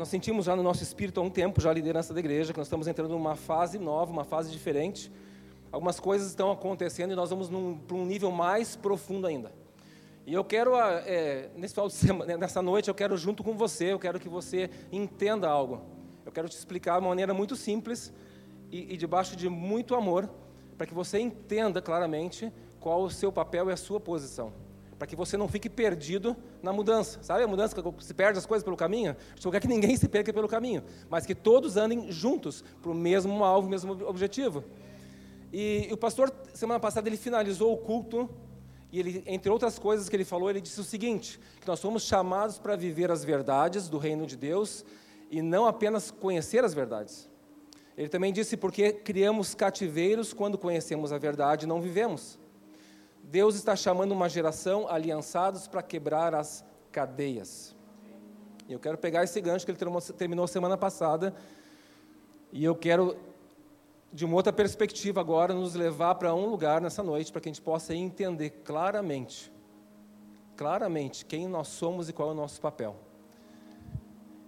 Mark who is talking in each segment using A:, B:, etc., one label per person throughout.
A: nós sentimos já no nosso espírito há um tempo, já a liderança da igreja, que nós estamos entrando numa fase nova, uma fase diferente. Algumas coisas estão acontecendo e nós vamos para um nível mais profundo ainda. E eu quero, é, nesse final de semana, nessa noite, eu quero junto com você, eu quero que você entenda algo. Eu quero te explicar de uma maneira muito simples e, e debaixo de muito amor, para que você entenda claramente qual o seu papel e a sua posição para que você não fique perdido na mudança. Sabe a mudança que se perde as coisas pelo caminho? Eu quer que ninguém se perca pelo caminho, mas que todos andem juntos para o mesmo alvo, mesmo objetivo. E, e o pastor, semana passada, ele finalizou o culto e ele, entre outras coisas que ele falou, ele disse o seguinte: que nós somos chamados para viver as verdades do reino de Deus e não apenas conhecer as verdades. Ele também disse porque criamos cativeiros quando conhecemos a verdade e não vivemos. Deus está chamando uma geração aliançados para quebrar as cadeias. E eu quero pegar esse gancho que ele terminou semana passada, e eu quero, de uma outra perspectiva agora, nos levar para um lugar nessa noite, para que a gente possa entender claramente, claramente, quem nós somos e qual é o nosso papel.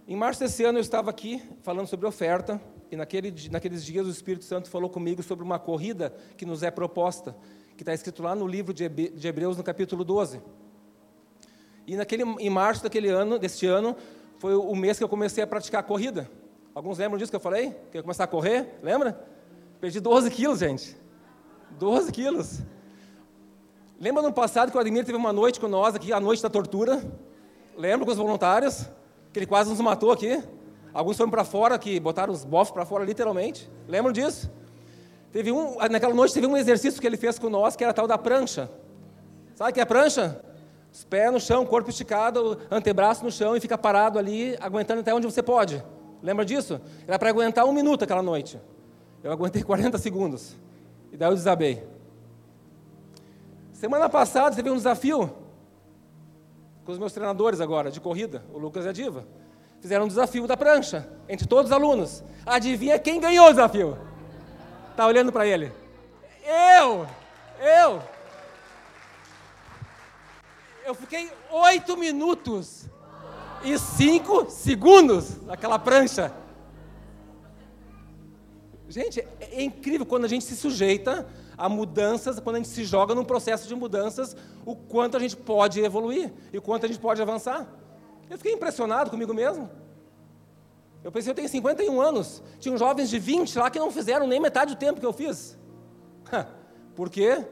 A: Em março desse ano eu estava aqui falando sobre oferta, e naquele, naqueles dias o Espírito Santo falou comigo sobre uma corrida que nos é proposta que está escrito lá no livro de Hebreus, no capítulo 12. E naquele, em março daquele ano, deste ano, foi o mês que eu comecei a praticar a corrida. Alguns lembram disso que eu falei? Que eu ia começar a correr, lembra? Perdi 12 quilos, gente. 12 quilos. Lembra no passado que o Ademir teve uma noite com nós aqui, a noite da tortura? Lembra com os voluntários? Que ele quase nos matou aqui? Alguns foram para fora, que botaram os bofs para fora, literalmente. Lembram disso? Teve um, naquela noite teve um exercício que ele fez com nós, que era tal da prancha. Sabe o que é prancha? Os pés no chão, corpo esticado, antebraço no chão e fica parado ali, aguentando até onde você pode. Lembra disso? Era para aguentar um minuto aquela noite. Eu aguentei 40 segundos. E daí eu desabei. Semana passada teve um desafio com os meus treinadores agora, de corrida, o Lucas e a Diva. Fizeram um desafio da prancha, entre todos os alunos. Adivinha quem ganhou o desafio? Está olhando para ele. Eu! Eu! Eu fiquei oito minutos e cinco segundos naquela prancha. Gente, é, é incrível quando a gente se sujeita a mudanças, quando a gente se joga num processo de mudanças, o quanto a gente pode evoluir e o quanto a gente pode avançar. Eu fiquei impressionado comigo mesmo. Eu pensei, eu tenho 51 anos. Tinham jovens de 20 lá que não fizeram nem metade do tempo que eu fiz. Por quê?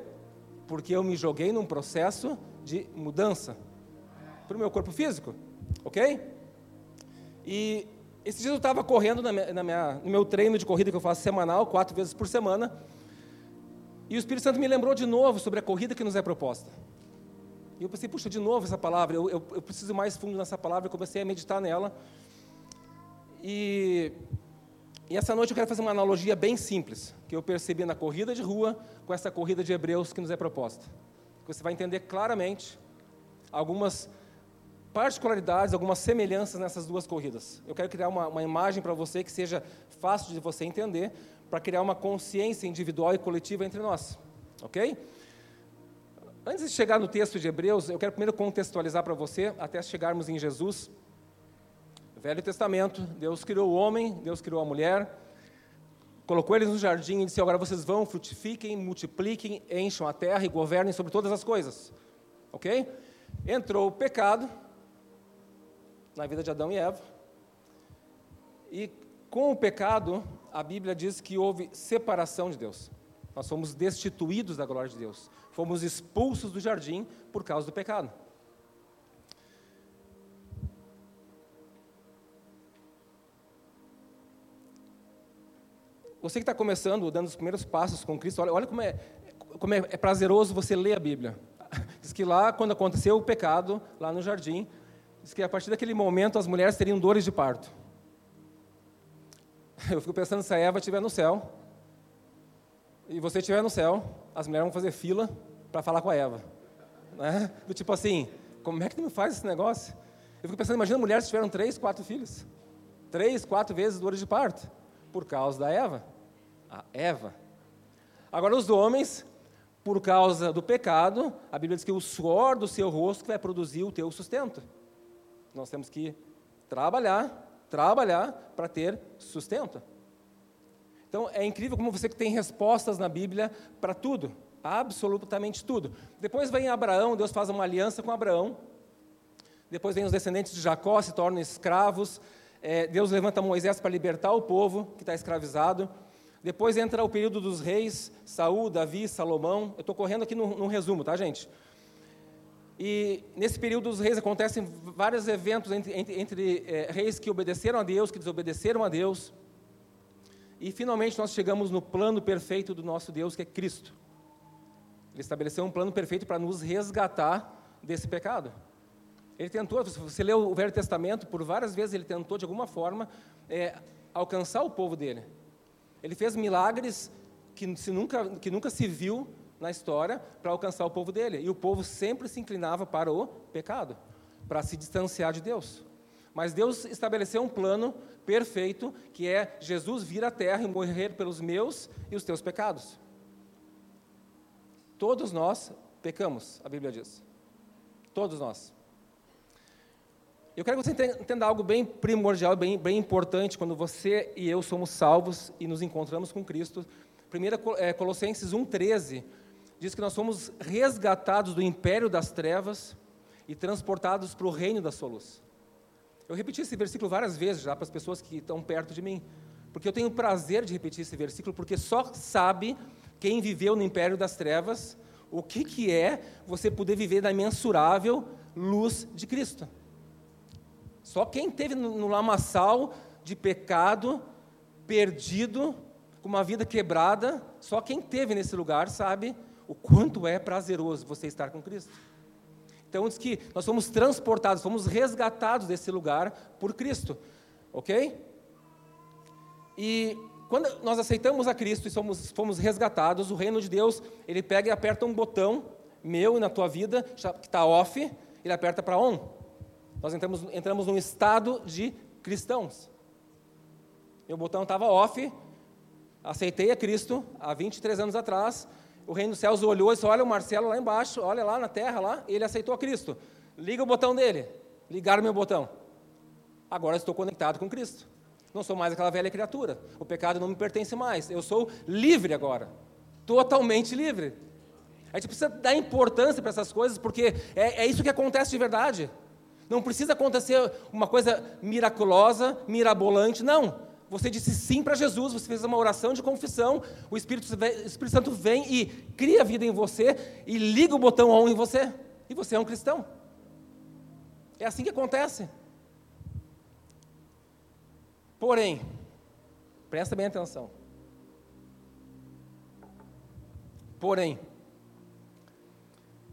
A: Porque eu me joguei num processo de mudança para o meu corpo físico. Ok? E esse dia eu estava correndo na minha, na minha, no meu treino de corrida que eu faço semanal, quatro vezes por semana. E o Espírito Santo me lembrou de novo sobre a corrida que nos é proposta. E eu pensei, puxa, de novo essa palavra, eu, eu, eu preciso mais fundo nessa palavra, eu comecei a meditar nela. E, e essa noite eu quero fazer uma analogia bem simples, que eu percebi na corrida de rua com essa corrida de Hebreus que nos é proposta. Você vai entender claramente algumas particularidades, algumas semelhanças nessas duas corridas. Eu quero criar uma, uma imagem para você que seja fácil de você entender, para criar uma consciência individual e coletiva entre nós. Ok? Antes de chegar no texto de Hebreus, eu quero primeiro contextualizar para você, até chegarmos em Jesus. Velho Testamento, Deus criou o homem, Deus criou a mulher, colocou eles no jardim e disse: Agora vocês vão, frutifiquem, multipliquem, encham a terra e governem sobre todas as coisas. Ok? Entrou o pecado na vida de Adão e Eva, e com o pecado, a Bíblia diz que houve separação de Deus. Nós fomos destituídos da glória de Deus, fomos expulsos do jardim por causa do pecado. Você que está começando, dando os primeiros passos com Cristo, olha, olha como, é, como é, é prazeroso você ler a Bíblia. Diz que lá, quando aconteceu o pecado, lá no jardim, diz que a partir daquele momento as mulheres teriam dores de parto. Eu fico pensando se a Eva estiver no céu, e você estiver no céu, as mulheres vão fazer fila para falar com a Eva. Né? Do tipo assim, como é que tu me faz esse negócio? Eu fico pensando, imagina mulheres que tiveram três, quatro filhos. Três, quatro vezes dores de parto. Por causa da Eva a Eva. Agora, os homens, por causa do pecado, a Bíblia diz que o suor do seu rosto vai produzir o teu sustento. Nós temos que trabalhar trabalhar para ter sustento. Então é incrível como você tem respostas na Bíblia para tudo, absolutamente tudo. Depois vem Abraão, Deus faz uma aliança com Abraão. Depois vem os descendentes de Jacó, se tornam escravos. É, Deus levanta Moisés para libertar o povo que está escravizado. Depois entra o período dos reis, Saul, Davi, Salomão. Eu estou correndo aqui no resumo, tá, gente? E nesse período dos reis acontecem vários eventos entre, entre, entre é, reis que obedeceram a Deus, que desobedeceram a Deus. E finalmente nós chegamos no plano perfeito do nosso Deus, que é Cristo. Ele estabeleceu um plano perfeito para nos resgatar desse pecado. Ele tentou, você lê o Velho Testamento, por várias vezes ele tentou, de alguma forma, é, alcançar o povo dele. Ele fez milagres que, se nunca, que nunca se viu na história para alcançar o povo dele. E o povo sempre se inclinava para o pecado, para se distanciar de Deus. Mas Deus estabeleceu um plano perfeito, que é Jesus vir à terra e morrer pelos meus e os teus pecados. Todos nós pecamos, a Bíblia diz. Todos nós. Eu quero que você entenda algo bem primordial, bem, bem importante, quando você e eu somos salvos e nos encontramos com Cristo. 1 é, Colossenses 1,13 diz que nós somos resgatados do império das trevas e transportados para o reino da sua luz. Eu repeti esse versículo várias vezes já para as pessoas que estão perto de mim, porque eu tenho o prazer de repetir esse versículo, porque só sabe quem viveu no império das trevas o que, que é você poder viver na imensurável luz de Cristo. Só quem teve no lamaçal de pecado, perdido, com uma vida quebrada, só quem teve nesse lugar sabe o quanto é prazeroso você estar com Cristo. Então diz que nós fomos transportados, fomos resgatados desse lugar por Cristo, ok? E quando nós aceitamos a Cristo e somos, fomos resgatados, o reino de Deus, ele pega e aperta um botão meu e na tua vida, que está off, ele aperta para on. Nós entramos, entramos num estado de cristãos. Meu botão estava off, aceitei a Cristo há 23 anos atrás, o reino dos céus olhou e disse: Olha o Marcelo lá embaixo, olha lá na terra, lá, ele aceitou a Cristo. Liga o botão dele. Ligaram meu botão. Agora estou conectado com Cristo. Não sou mais aquela velha criatura. O pecado não me pertence mais. Eu sou livre agora. Totalmente livre. A gente precisa dar importância para essas coisas, porque é, é isso que acontece de verdade. Não precisa acontecer uma coisa miraculosa, mirabolante, não. Você disse sim para Jesus, você fez uma oração de confissão, o Espírito, o Espírito Santo vem e cria vida em você e liga o botão on em você, e você é um cristão. É assim que acontece. Porém, presta bem atenção. Porém,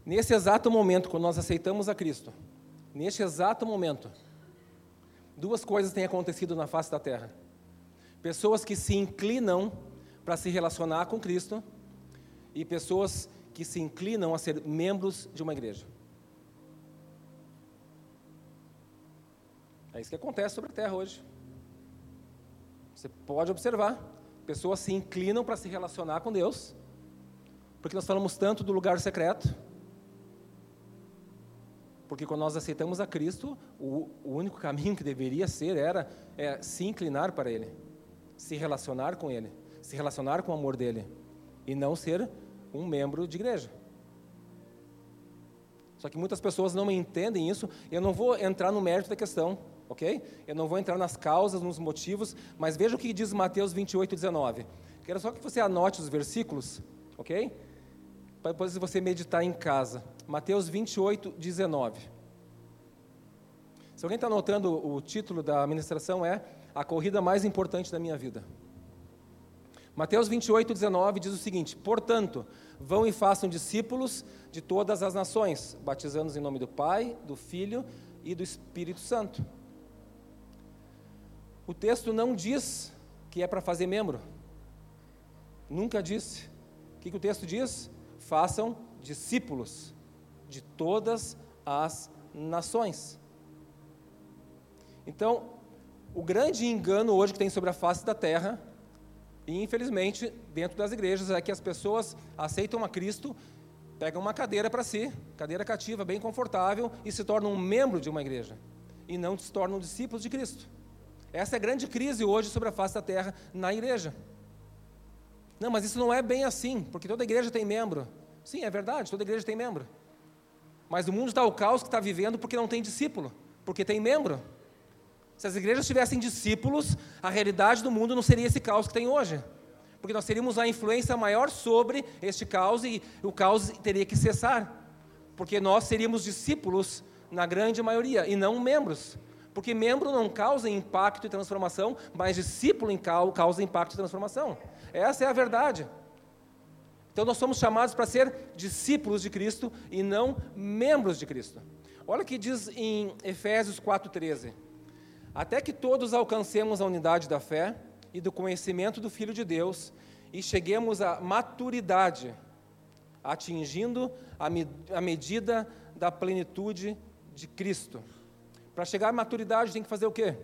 A: nesse exato momento, quando nós aceitamos a Cristo, neste exato momento, duas coisas têm acontecido na face da terra. Pessoas que se inclinam para se relacionar com Cristo e pessoas que se inclinam a ser membros de uma igreja. É isso que acontece sobre a terra hoje. Você pode observar, pessoas se inclinam para se relacionar com Deus, porque nós falamos tanto do lugar secreto. Porque quando nós aceitamos a Cristo, o, o único caminho que deveria ser era é, se inclinar para Ele se relacionar com Ele, se relacionar com o amor dele, e não ser um membro de igreja. Só que muitas pessoas não entendem isso, eu não vou entrar no mérito da questão, ok? Eu não vou entrar nas causas, nos motivos, mas veja o que diz Mateus 28, 19. Quero só que você anote os versículos, ok? Para depois você meditar em casa. Mateus 28, 19. Se alguém está anotando, o título da ministração é a corrida mais importante da minha vida. Mateus 28, 19 diz o seguinte: Portanto, vão e façam discípulos de todas as nações, batizando-os em nome do Pai, do Filho e do Espírito Santo. O texto não diz que é para fazer membro. Nunca disse. O que, que o texto diz? Façam discípulos de todas as nações. Então, o grande engano hoje que tem sobre a face da terra, e infelizmente dentro das igrejas, é que as pessoas aceitam a Cristo, pegam uma cadeira para si, cadeira cativa, bem confortável, e se tornam um membro de uma igreja, e não se tornam discípulos de Cristo. Essa é a grande crise hoje sobre a face da terra na igreja. Não, mas isso não é bem assim, porque toda igreja tem membro. Sim, é verdade, toda igreja tem membro. Mas o mundo está o caos que está vivendo porque não tem discípulo, porque tem membro. Se as igrejas tivessem discípulos, a realidade do mundo não seria esse caos que tem hoje. Porque nós teríamos a influência maior sobre este caos e o caos teria que cessar. Porque nós seríamos discípulos na grande maioria e não membros. Porque membro não causa impacto e transformação, mas discípulo causa impacto e transformação. Essa é a verdade. Então nós somos chamados para ser discípulos de Cristo e não membros de Cristo. Olha o que diz em Efésios 4,13. Até que todos alcancemos a unidade da fé e do conhecimento do Filho de Deus e cheguemos à maturidade, atingindo a, me a medida da plenitude de Cristo. Para chegar à maturidade tem que fazer o quê?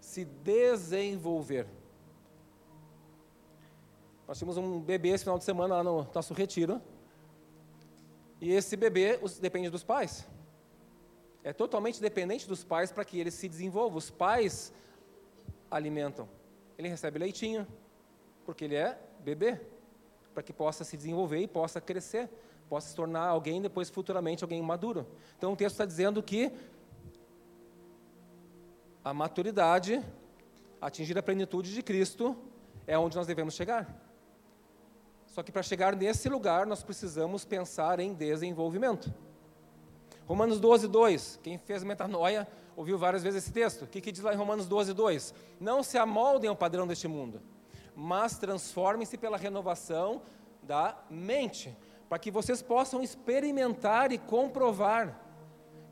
A: Se desenvolver. Nós tínhamos um bebê esse final de semana lá no nosso retiro. E esse bebê depende dos pais. É totalmente dependente dos pais para que ele se desenvolva. Os pais alimentam. Ele recebe leitinho, porque ele é bebê, para que possa se desenvolver e possa crescer, possa se tornar alguém depois futuramente alguém maduro. Então o texto está dizendo que a maturidade, atingir a plenitude de Cristo, é onde nós devemos chegar. Só que para chegar nesse lugar, nós precisamos pensar em desenvolvimento. Romanos 12, 2. Quem fez metanoia ouviu várias vezes esse texto. O que, que diz lá em Romanos 12, 2? Não se amoldem ao padrão deste mundo, mas transformem-se pela renovação da mente, para que vocês possam experimentar e comprovar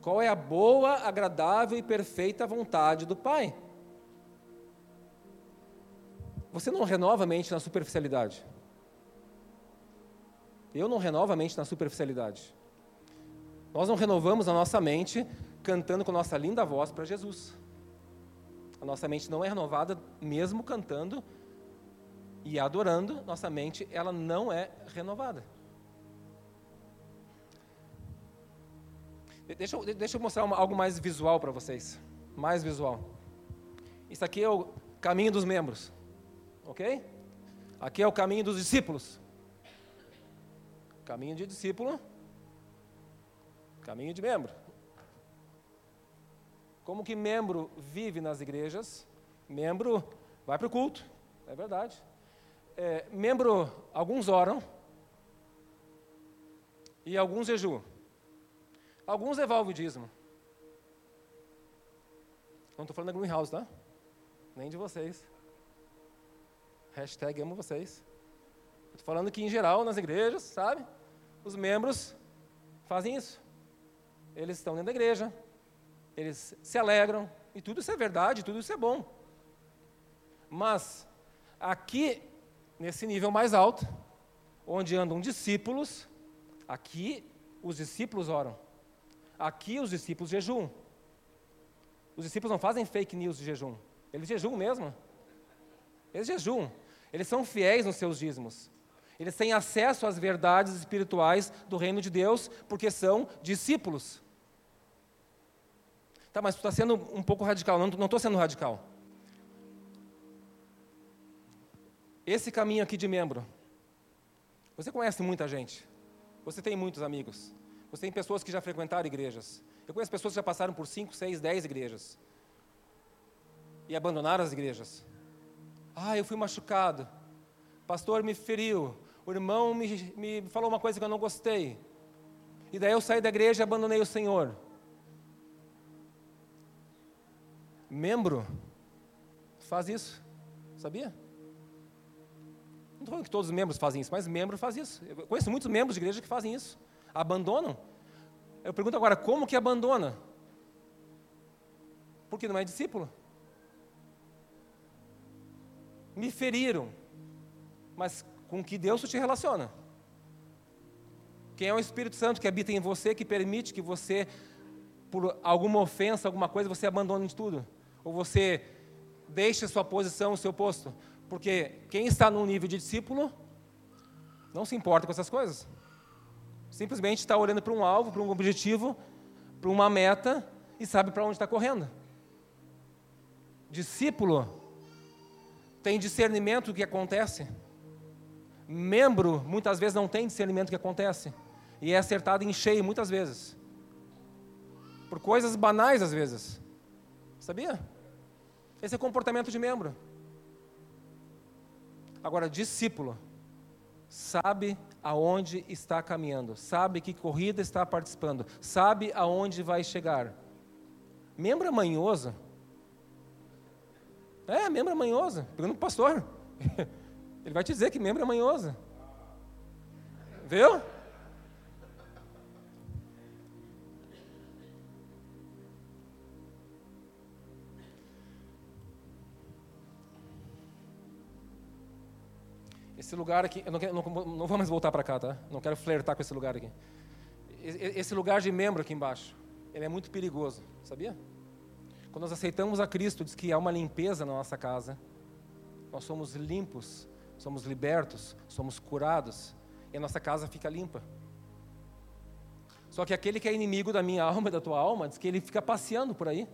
A: qual é a boa, agradável e perfeita vontade do Pai. Você não renova a mente na superficialidade. Eu não renovo a mente na superficialidade. Nós não renovamos a nossa mente cantando com nossa linda voz para Jesus. A nossa mente não é renovada mesmo cantando e adorando, nossa mente ela não é renovada. Deixa eu, deixa eu mostrar uma, algo mais visual para vocês. Mais visual. Isso aqui é o caminho dos membros. Ok? Aqui é o caminho dos discípulos. Caminho de discípulo, caminho de membro. Como que membro vive nas igrejas? Membro vai para o culto, é verdade. É, membro, alguns oram e alguns jejuam. Alguns devolvem o dízimo. Não estou falando da Greenhouse, tá? Nem de vocês. Hashtag amo vocês. Estou falando que, em geral, nas igrejas, sabe? Os membros fazem isso. Eles estão dentro da igreja, eles se alegram, e tudo isso é verdade, tudo isso é bom. Mas, aqui, nesse nível mais alto, onde andam discípulos, aqui os discípulos oram. Aqui os discípulos jejuam. Os discípulos não fazem fake news de jejum. Eles jejuam mesmo. Eles jejuam. Eles são fiéis nos seus dízimos. Eles têm acesso às verdades espirituais do reino de Deus, porque são discípulos. Tá, mas tu está sendo um pouco radical. Não estou sendo radical. Esse caminho aqui de membro. Você conhece muita gente. Você tem muitos amigos. Você tem pessoas que já frequentaram igrejas. Eu conheço pessoas que já passaram por 5, 6, 10 igrejas. E abandonaram as igrejas. Ah, eu fui machucado. Pastor me feriu o irmão me, me falou uma coisa que eu não gostei. E daí eu saí da igreja e abandonei o Senhor. Membro faz isso, sabia? Não estou falando que todos os membros fazem isso, mas membro faz isso. Eu conheço muitos membros de igreja que fazem isso. Abandonam. Eu pergunto agora, como que abandona? Porque não é discípulo. Me feriram, mas com que Deus te relaciona. Quem é o Espírito Santo que habita em você, que permite que você, por alguma ofensa, alguma coisa, você abandone tudo? Ou você deixe sua posição, o seu posto? Porque quem está no nível de discípulo não se importa com essas coisas. Simplesmente está olhando para um alvo, para um objetivo, para uma meta e sabe para onde está correndo. Discípulo tem discernimento do que acontece. Membro, muitas vezes, não tem discernimento que acontece. E é acertado em cheio, muitas vezes. Por coisas banais, às vezes. Sabia? Esse é comportamento de membro. Agora, discípulo sabe aonde está caminhando, sabe que corrida está participando, sabe aonde vai chegar. Membro manhoso. É, membro manhoso. Pergunta para o pastor. Ele vai te dizer que membro é manhoso. Viu? Esse lugar aqui, eu não, quero, não, não vamos voltar para cá, tá? Não quero flertar com esse lugar aqui. Esse lugar de membro aqui embaixo, ele é muito perigoso, sabia? Quando nós aceitamos a Cristo, diz que há uma limpeza na nossa casa. Nós somos limpos, somos libertos, somos curados, e a nossa casa fica limpa. Só que aquele que é inimigo da minha alma e da tua alma, diz que ele fica passeando por aí,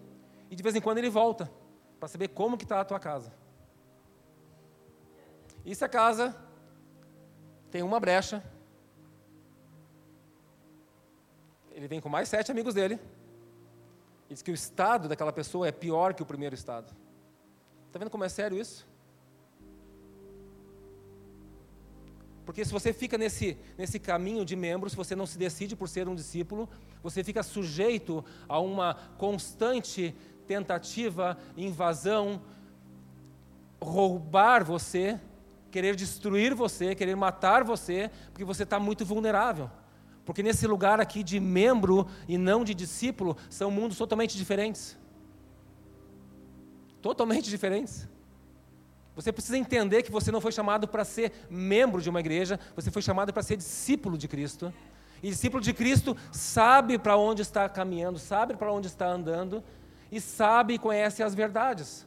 A: e de vez em quando ele volta, para saber como que está a tua casa. E se a casa tem uma brecha, ele vem com mais sete amigos dele, e diz que o estado daquela pessoa é pior que o primeiro estado. Está vendo como é sério isso? Porque se você fica nesse, nesse caminho de membros, se você não se decide por ser um discípulo, você fica sujeito a uma constante tentativa, invasão, roubar você querer destruir você, querer matar você, porque você está muito vulnerável. Porque nesse lugar aqui de membro e não de discípulo, são mundos totalmente diferentes. Totalmente diferentes. Você precisa entender que você não foi chamado para ser membro de uma igreja, você foi chamado para ser discípulo de Cristo. E discípulo de Cristo sabe para onde está caminhando, sabe para onde está andando e sabe e conhece as verdades.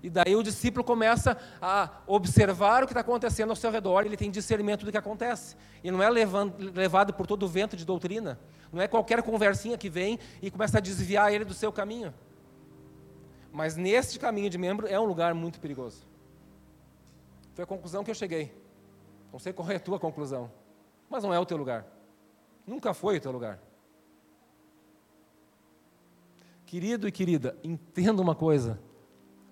A: E daí o discípulo começa a observar o que está acontecendo ao seu redor, ele tem discernimento do que acontece. E não é levado por todo o vento de doutrina, não é qualquer conversinha que vem e começa a desviar ele do seu caminho. Mas neste caminho de membro é um lugar muito perigoso. Foi a conclusão que eu cheguei. Não sei qual é a tua conclusão, mas não é o teu lugar. Nunca foi o teu lugar. Querido e querida, entenda uma coisa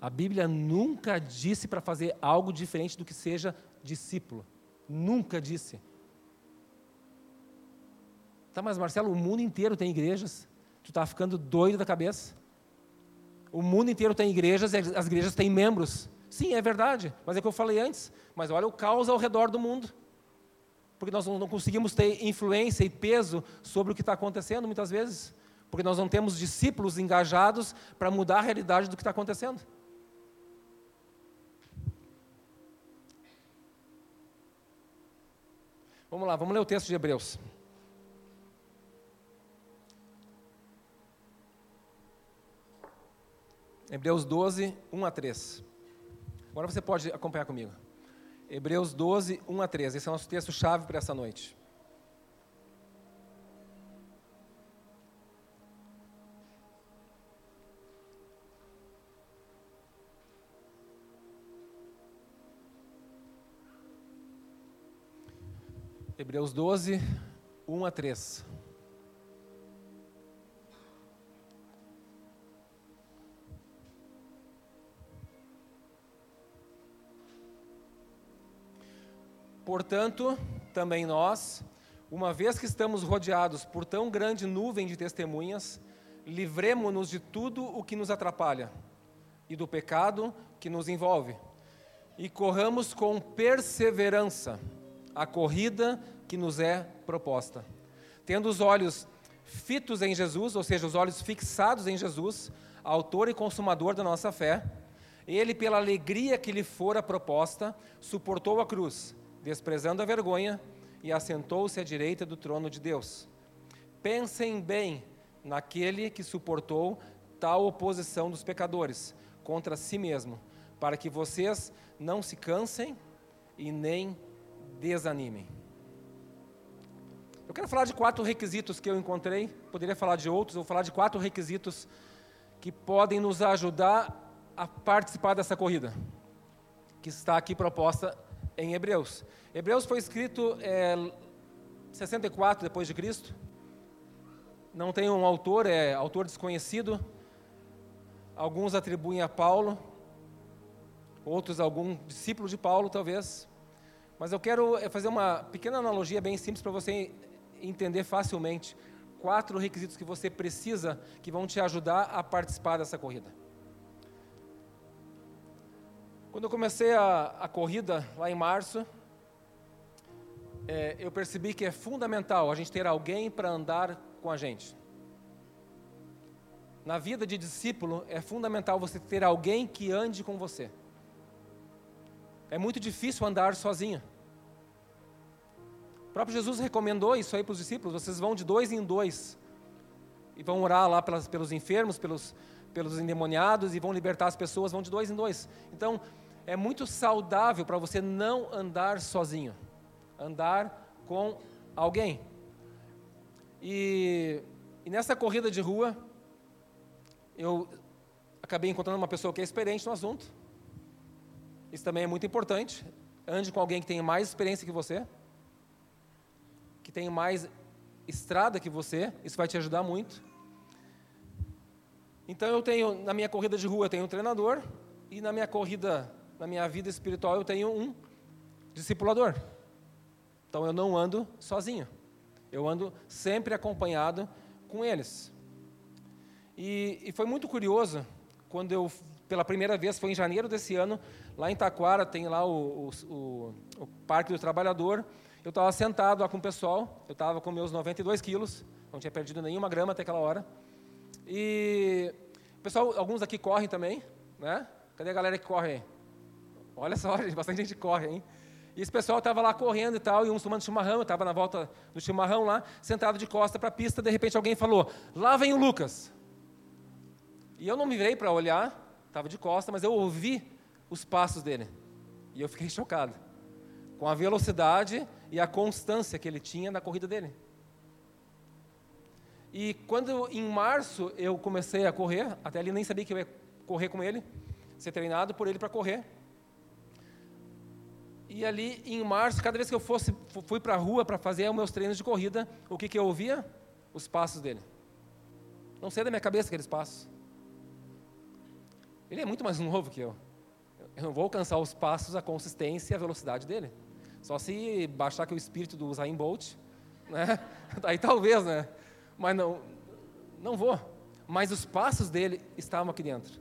A: a Bíblia nunca disse para fazer algo diferente do que seja discípulo. Nunca disse. Tá, mas Marcelo, o mundo inteiro tem igrejas. Tu está ficando doido da cabeça? O mundo inteiro tem igrejas e as igrejas têm membros. Sim, é verdade, mas é o que eu falei antes. Mas olha o caos ao redor do mundo. Porque nós não conseguimos ter influência e peso sobre o que está acontecendo muitas vezes. Porque nós não temos discípulos engajados para mudar a realidade do que está acontecendo. Vamos lá, vamos ler o texto de Hebreus. Hebreus 12, 1 a 3. Agora você pode acompanhar comigo. Hebreus 12, 1 a 3. Esse é o nosso texto-chave para essa noite. Hebreus 12, 1 a 3. Portanto, também nós, uma vez que estamos rodeados por tão grande nuvem de testemunhas, livremo-nos de tudo o que nos atrapalha e do pecado que nos envolve, e corramos com perseverança a corrida que nos é proposta. Tendo os olhos fitos em Jesus, ou seja, os olhos fixados em Jesus, autor e consumador da nossa fé, ele, pela alegria que lhe fora proposta, suportou a cruz, desprezando a vergonha, e assentou-se à direita do trono de Deus. Pensem bem naquele que suportou tal oposição dos pecadores contra si mesmo, para que vocês não se cansem e nem desanimem. Eu quero falar de quatro requisitos que eu encontrei, poderia falar de outros, vou falar de quatro requisitos que podem nos ajudar a participar dessa corrida, que está aqui proposta em Hebreus. Hebreus foi escrito é, 64 depois de Cristo. Não tem um autor, é autor desconhecido. Alguns atribuem a Paulo, outros algum discípulo de Paulo, talvez. Mas eu quero é, fazer uma pequena analogia bem simples para você entender facilmente quatro requisitos que você precisa que vão te ajudar a participar dessa corrida. Quando eu comecei a, a corrida lá em março, é, eu percebi que é fundamental a gente ter alguém para andar com a gente. Na vida de discípulo, é fundamental você ter alguém que ande com você. É muito difícil andar sozinho. O próprio Jesus recomendou isso aí para os discípulos: vocês vão de dois em dois e vão orar lá pelas, pelos enfermos, pelos, pelos endemoniados e vão libertar as pessoas, vão de dois em dois. Então, é muito saudável para você não andar sozinho andar com alguém. E, e nessa corrida de rua, eu acabei encontrando uma pessoa que é experiente no assunto. Isso também é muito importante. Ande com alguém que tem mais experiência que você, que tem mais estrada que você, isso vai te ajudar muito. Então eu tenho, na minha corrida de rua, eu tenho um treinador, e na minha corrida, na minha vida espiritual, eu tenho um discipulador. Então eu não ando sozinho. Eu ando sempre acompanhado com eles. E, e, foi muito curioso quando eu, pela primeira vez, foi em janeiro desse ano, lá em Taquara, tem lá o, o, o, o Parque do Trabalhador. Eu estava sentado lá com o pessoal, eu estava com meus 92 quilos, não tinha perdido nenhuma grama até aquela hora. E pessoal, alguns aqui correm também, né? Cadê a galera que corre aí? Olha só, bastante gente corre, hein? E esse pessoal estava lá correndo e tal, e uns tomando chimarrão, eu estava na volta do chimarrão lá, sentado de costa para a pista, de repente alguém falou, lá vem o Lucas. E eu não me virei para olhar, estava de costa, mas eu ouvi os passos dele. E eu fiquei chocado com a velocidade e a constância que ele tinha na corrida dele. E quando em março eu comecei a correr, até ali nem sabia que eu ia correr com ele, ser treinado por ele para correr. E ali em março, cada vez que eu fosse, fui para a rua para fazer os meus treinos de corrida, o que, que eu ouvia? Os passos dele. Não sei da minha cabeça aqueles passos. Ele é muito mais novo que eu. Eu não vou alcançar os passos, a consistência e a velocidade dele. Só se baixar que o espírito do Usain Bolt, né? Aí talvez, né? Mas não, não vou. Mas os passos dele estavam aqui dentro.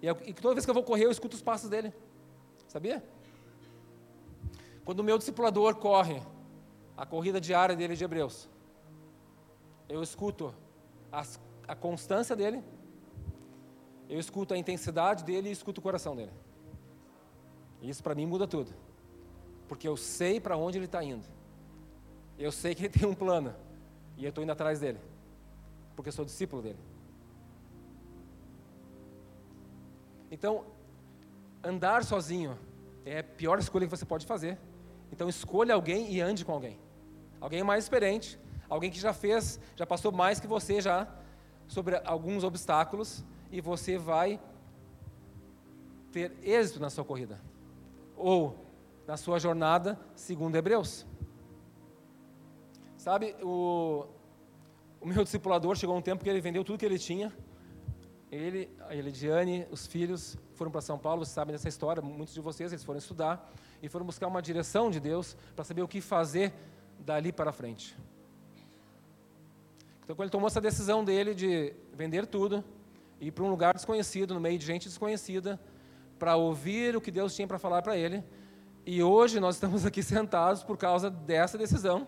A: E, eu, e toda vez que eu vou correr, eu escuto os passos dele. Sabia? Quando o meu discipulador corre a corrida diária dele de Hebreus, eu escuto as, a constância dele, eu escuto a intensidade dele e escuto o coração dele. Isso para mim muda tudo. Porque eu sei para onde ele está indo. Eu sei que ele tem um plano. E eu estou indo atrás dele. Porque eu sou discípulo dele. Então, andar sozinho é a pior escolha que você pode fazer. Então escolha alguém e ande com alguém. Alguém mais experiente, alguém que já fez, já passou mais que você já sobre alguns obstáculos e você vai ter êxito na sua corrida ou na sua jornada, segundo Hebreus. Sabe, o, o meu discipulador chegou um tempo que ele vendeu tudo que ele tinha. Ele, a Elidiane, os filhos foram para São Paulo, vocês sabem dessa história, muitos de vocês, eles foram estudar e foram buscar uma direção de Deus para saber o que fazer dali para frente. Então, quando ele tomou essa decisão dele de vender tudo, ir para um lugar desconhecido, no meio de gente desconhecida, para ouvir o que Deus tinha para falar para ele, e hoje nós estamos aqui sentados por causa dessa decisão.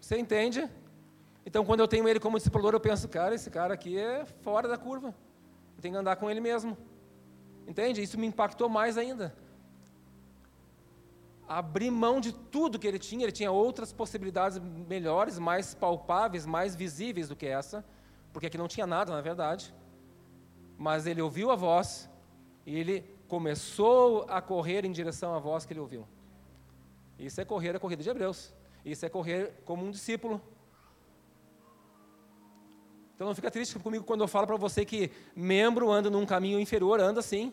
A: Você entende? Então, quando eu tenho ele como discipulador, eu penso, cara, esse cara aqui é fora da curva. Eu tenho que andar com ele mesmo. Entende? Isso me impactou mais ainda. Abrir mão de tudo que ele tinha, ele tinha outras possibilidades melhores, mais palpáveis, mais visíveis do que essa, porque aqui não tinha nada, na verdade. Mas ele ouviu a voz e ele começou a correr em direção à voz que ele ouviu. Isso é correr a corrida de Hebreus. Isso é correr como um discípulo. Então não fica triste comigo quando eu falo para você que membro anda num caminho inferior, anda sim,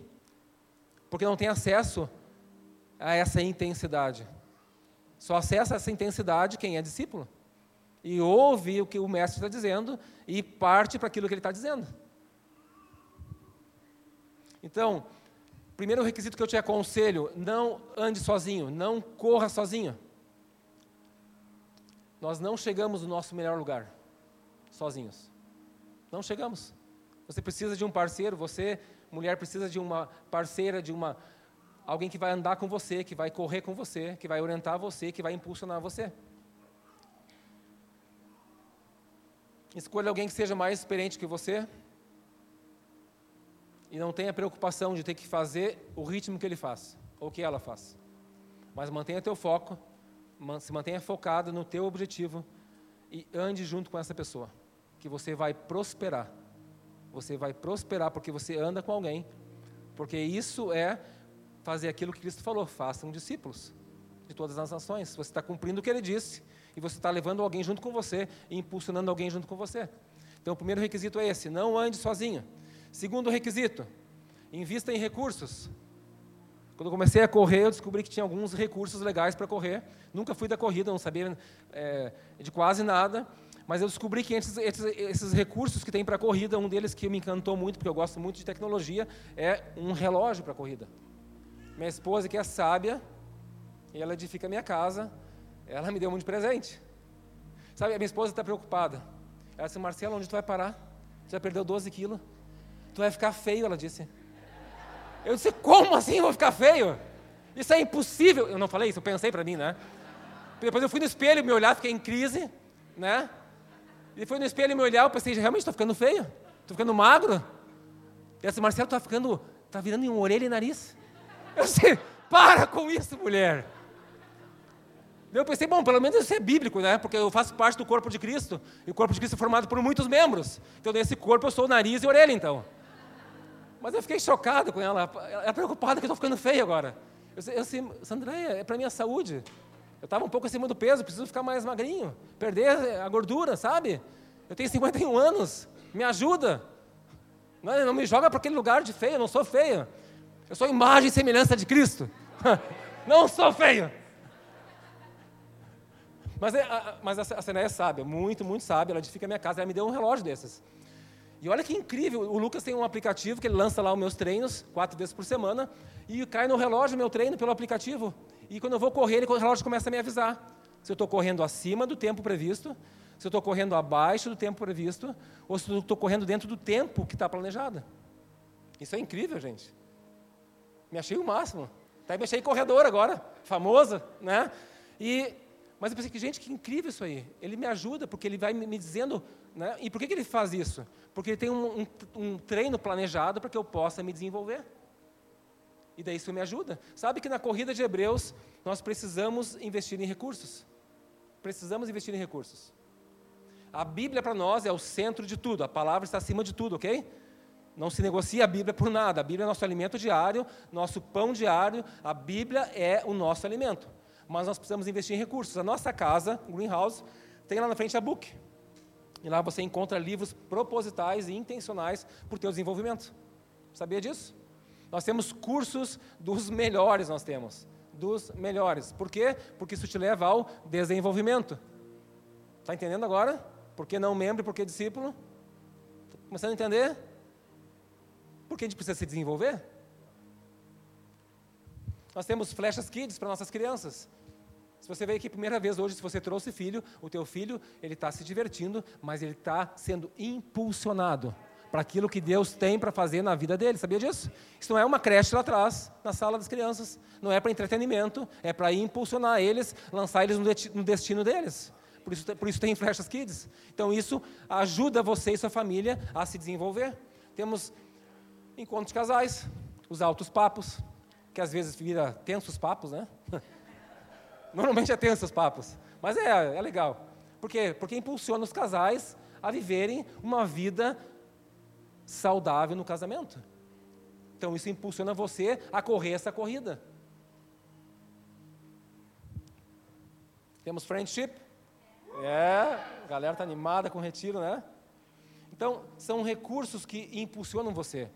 A: porque não tem acesso a essa intensidade. Só acessa essa intensidade quem é discípulo. E ouve o que o mestre está dizendo e parte para aquilo que ele está dizendo. Então, primeiro requisito que eu te aconselho: não ande sozinho, não corra sozinho. Nós não chegamos no nosso melhor lugar sozinhos. Não chegamos. Você precisa de um parceiro, você, mulher, precisa de uma parceira, de uma alguém que vai andar com você, que vai correr com você, que vai orientar você, que vai impulsionar você. Escolha alguém que seja mais experiente que você e não tenha preocupação de ter que fazer o ritmo que ele faz ou que ela faz. Mas mantenha teu foco, se mantenha focado no teu objetivo e ande junto com essa pessoa, que você vai prosperar. Você vai prosperar porque você anda com alguém, porque isso é fazer aquilo que Cristo falou: façam discípulos de todas as nações. Você está cumprindo o que ele disse e você está levando alguém junto com você e impulsionando alguém junto com você. Então, o primeiro requisito é esse: não ande sozinho. Segundo requisito, invista em recursos. Quando eu comecei a correr, eu descobri que tinha alguns recursos legais para correr. Nunca fui da corrida, não sabia é, de quase nada. Mas eu descobri que esses, esses, esses recursos que tem para corrida, um deles que me encantou muito, porque eu gosto muito de tecnologia, é um relógio para corrida. Minha esposa, que é sábia, e ela edifica a minha casa, ela me deu muito presente. Sabe, a minha esposa está preocupada. Ela disse, Marcelo, onde tu vai parar? Tu já perdeu 12 quilos. Tu vai ficar feio, ela disse. Eu disse, como assim eu vou ficar feio? Isso é impossível. Eu não falei isso, eu pensei para mim, né? Depois eu fui no espelho me olhar, fiquei em crise, né? E foi no espelho me olhar, eu pensei, realmente estou ficando feio? Estou ficando magro? E disse, Marcelo, está ficando, está virando em orelha e nariz. Eu sei, para com isso, mulher. Eu pensei, bom, pelo menos isso é bíblico, né? Porque eu faço parte do corpo de Cristo. E o corpo de Cristo é formado por muitos membros. Então, nesse corpo, eu sou nariz e orelha, então. Mas eu fiquei chocado com ela. Ela é preocupada que eu estou ficando feio agora. Eu, disse, Sandréia, é para minha saúde. Eu estava um pouco acima do peso, preciso ficar mais magrinho. Perder a gordura, sabe? Eu tenho 51 anos. Me ajuda. Não, não me joga para aquele lugar de feio, eu não sou feia. Eu sou imagem e semelhança de Cristo. Não sou feio. Mas, é, mas a Senéia é sábia, muito, muito sábia. Ela edifica a minha casa. Ela me deu um relógio desses. E olha que incrível. O Lucas tem um aplicativo que ele lança lá os meus treinos, quatro vezes por semana. E cai no relógio meu treino pelo aplicativo. E quando eu vou correr, ele, o relógio começa a me avisar. Se eu estou correndo acima do tempo previsto, se eu estou correndo abaixo do tempo previsto, ou se eu estou correndo dentro do tempo que está planejado. Isso é incrível, gente. Me achei o máximo. Até me achei corredor agora, famoso, né? E, mas eu pensei que, gente, que incrível isso aí. Ele me ajuda, porque ele vai me dizendo. Né? E por que, que ele faz isso? Porque ele tem um, um, um treino planejado para que eu possa me desenvolver. E daí isso me ajuda. Sabe que na corrida de Hebreus, nós precisamos investir em recursos. Precisamos investir em recursos. A Bíblia para nós é o centro de tudo, a palavra está acima de tudo, ok? Não se negocia a Bíblia por nada. A Bíblia é nosso alimento diário, nosso pão diário. A Bíblia é o nosso alimento. Mas nós precisamos investir em recursos. A nossa casa, Greenhouse, tem lá na frente a Book. E lá você encontra livros propositais e intencionais para o teu desenvolvimento. Sabia disso? Nós temos cursos dos melhores, nós temos. Dos melhores. Por quê? Porque isso te leva ao desenvolvimento. Está entendendo agora? Por que não membro e por que discípulo? Tá começando a entender? Porque a gente precisa se desenvolver. Nós temos flechas kids para nossas crianças. Se você veio aqui primeira vez hoje, se você trouxe filho, o teu filho, ele está se divertindo, mas ele está sendo impulsionado para aquilo que Deus tem para fazer na vida dele. Sabia disso? Isso não é uma creche lá atrás, na sala das crianças. Não é para entretenimento, é para impulsionar eles, lançar eles no destino deles. Por isso, por isso tem flechas kids. Então isso ajuda você e sua família a se desenvolver. Temos encontros de casais, os altos papos, que às vezes vira tensos papos, né? Normalmente é tensos papos, mas é, é legal. Por quê? Porque impulsiona os casais a viverem uma vida saudável no casamento. Então isso impulsiona você a correr essa corrida. Temos friendship. É, a galera tá animada com o retiro, né? Então, são recursos que impulsionam você.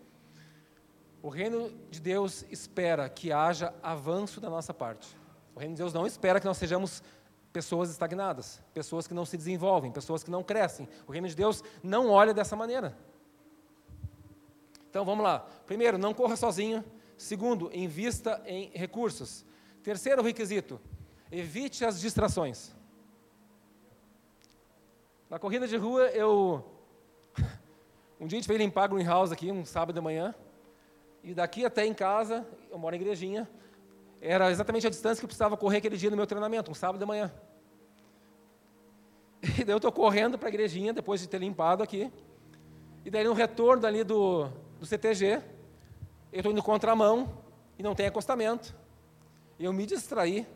A: O reino de Deus espera que haja avanço da nossa parte. O reino de Deus não espera que nós sejamos pessoas estagnadas, pessoas que não se desenvolvem, pessoas que não crescem. O reino de Deus não olha dessa maneira. Então vamos lá. Primeiro, não corra sozinho. Segundo, invista em recursos. Terceiro requisito, evite as distrações. Na corrida de rua, eu. Um dia a gente veio limpar greenhouse aqui, um sábado de manhã. E daqui até em casa, eu moro em igrejinha, era exatamente a distância que eu precisava correr aquele dia no meu treinamento, um sábado de manhã. E daí eu estou correndo para a igrejinha, depois de ter limpado aqui. E daí no retorno ali do, do CTG, eu estou indo contramão e não tem acostamento. Eu me distraí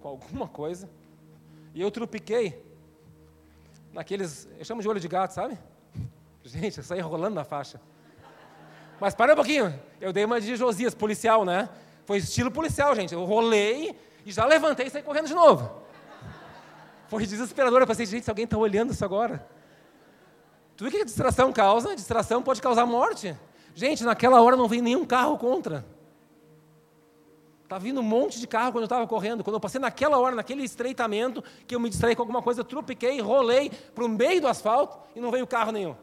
A: com alguma coisa. E eu trupiquei naqueles, eu chamo de olho de gato, sabe? Gente, eu saí rolando na faixa. Mas para um pouquinho, eu dei uma de Josias, policial, né? Foi estilo policial, gente. Eu rolei e já levantei e saí correndo de novo. Foi desesperador. Eu pensei, gente, se alguém está olhando isso agora. Tudo que a distração causa, distração pode causar morte. Gente, naquela hora não veio nenhum carro contra. Tá vindo um monte de carro quando eu estava correndo. Quando eu passei naquela hora, naquele estreitamento, que eu me distraí com alguma coisa, eu tropiquei, rolei para o meio do asfalto e não veio carro nenhum.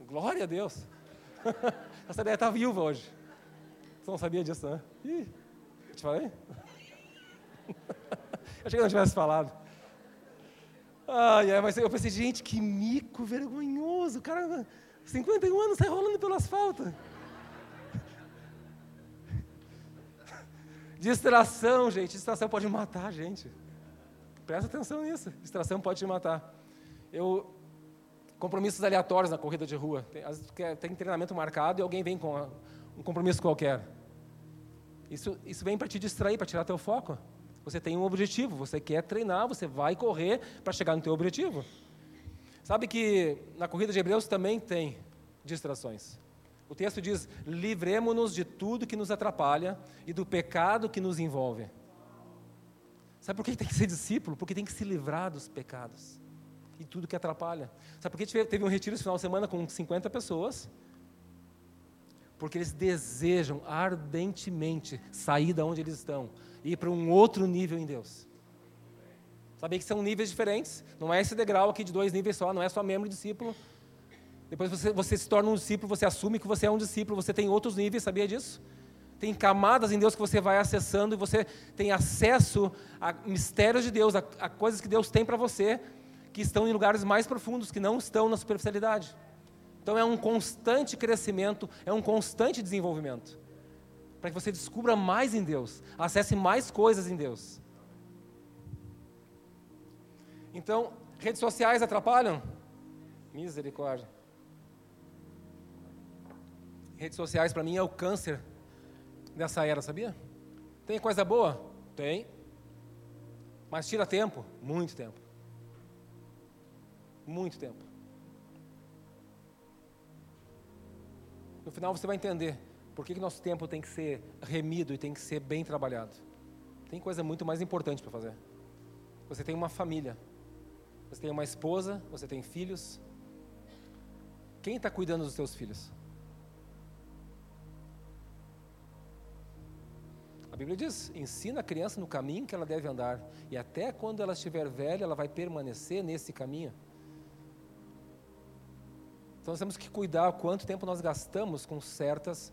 A: Glória a Deus. Essa ideia está viúva hoje. Você não sabia disso, né? Ih. Te falei? Achei que não tivesse falado. Ai, ai, mas eu pensei, gente, que mico vergonhoso. O cara, 51 anos, sai rolando pelo asfalto. Distração, gente. Distração pode matar a gente. Presta atenção nisso. Distração pode te matar. Eu compromissos aleatórios na corrida de rua. Tem, tem treinamento marcado e alguém vem com um compromisso qualquer. Isso, isso vem para te distrair, para tirar teu foco. Você tem um objetivo, você quer treinar, você vai correr para chegar no teu objetivo. Sabe que na corrida de Hebreus também tem distrações. O texto diz: livremos-nos de tudo que nos atrapalha e do pecado que nos envolve. Sabe por que tem que ser discípulo? Porque tem que se livrar dos pecados e tudo que atrapalha. Sabe por que teve um retiro esse final de semana com 50 pessoas? porque eles desejam ardentemente sair da onde eles estão ir para um outro nível em Deus. Sabia que são níveis diferentes, não é esse degrau aqui de dois níveis só, não é só membro e discípulo. Depois você, você se torna um discípulo, você assume que você é um discípulo, você tem outros níveis, sabia disso? Tem camadas em Deus que você vai acessando e você tem acesso a mistérios de Deus, a, a coisas que Deus tem para você, que estão em lugares mais profundos, que não estão na superficialidade. Então é um constante crescimento, é um constante desenvolvimento. Para que você descubra mais em Deus, acesse mais coisas em Deus. Então, redes sociais atrapalham? Misericórdia. Redes sociais para mim é o câncer dessa era, sabia? Tem coisa boa? Tem. Mas tira tempo? Muito tempo. Muito tempo. no final você vai entender por que, que nosso tempo tem que ser remido e tem que ser bem trabalhado. Tem coisa muito mais importante para fazer. Você tem uma família, você tem uma esposa, você tem filhos. Quem está cuidando dos seus filhos? A Bíblia diz: ensina a criança no caminho que ela deve andar, e até quando ela estiver velha, ela vai permanecer nesse caminho. Então nós temos que cuidar quanto tempo nós gastamos com certas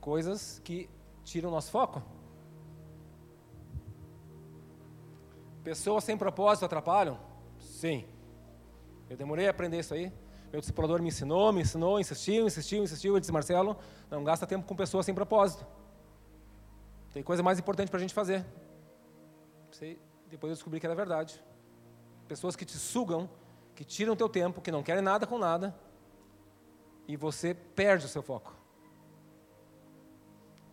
A: coisas que tiram nosso foco. Pessoas sem propósito atrapalham? Sim. Eu demorei a aprender isso aí. Meu discipulador me ensinou, me ensinou, insistiu, insistiu, insistiu. Ele disse, Marcelo, não gasta tempo com pessoas sem propósito. Tem coisa mais importante para a gente fazer. Sei, depois eu descobri que era verdade. Pessoas que te sugam, que tiram teu tempo, que não querem nada com nada, e você perde o seu foco.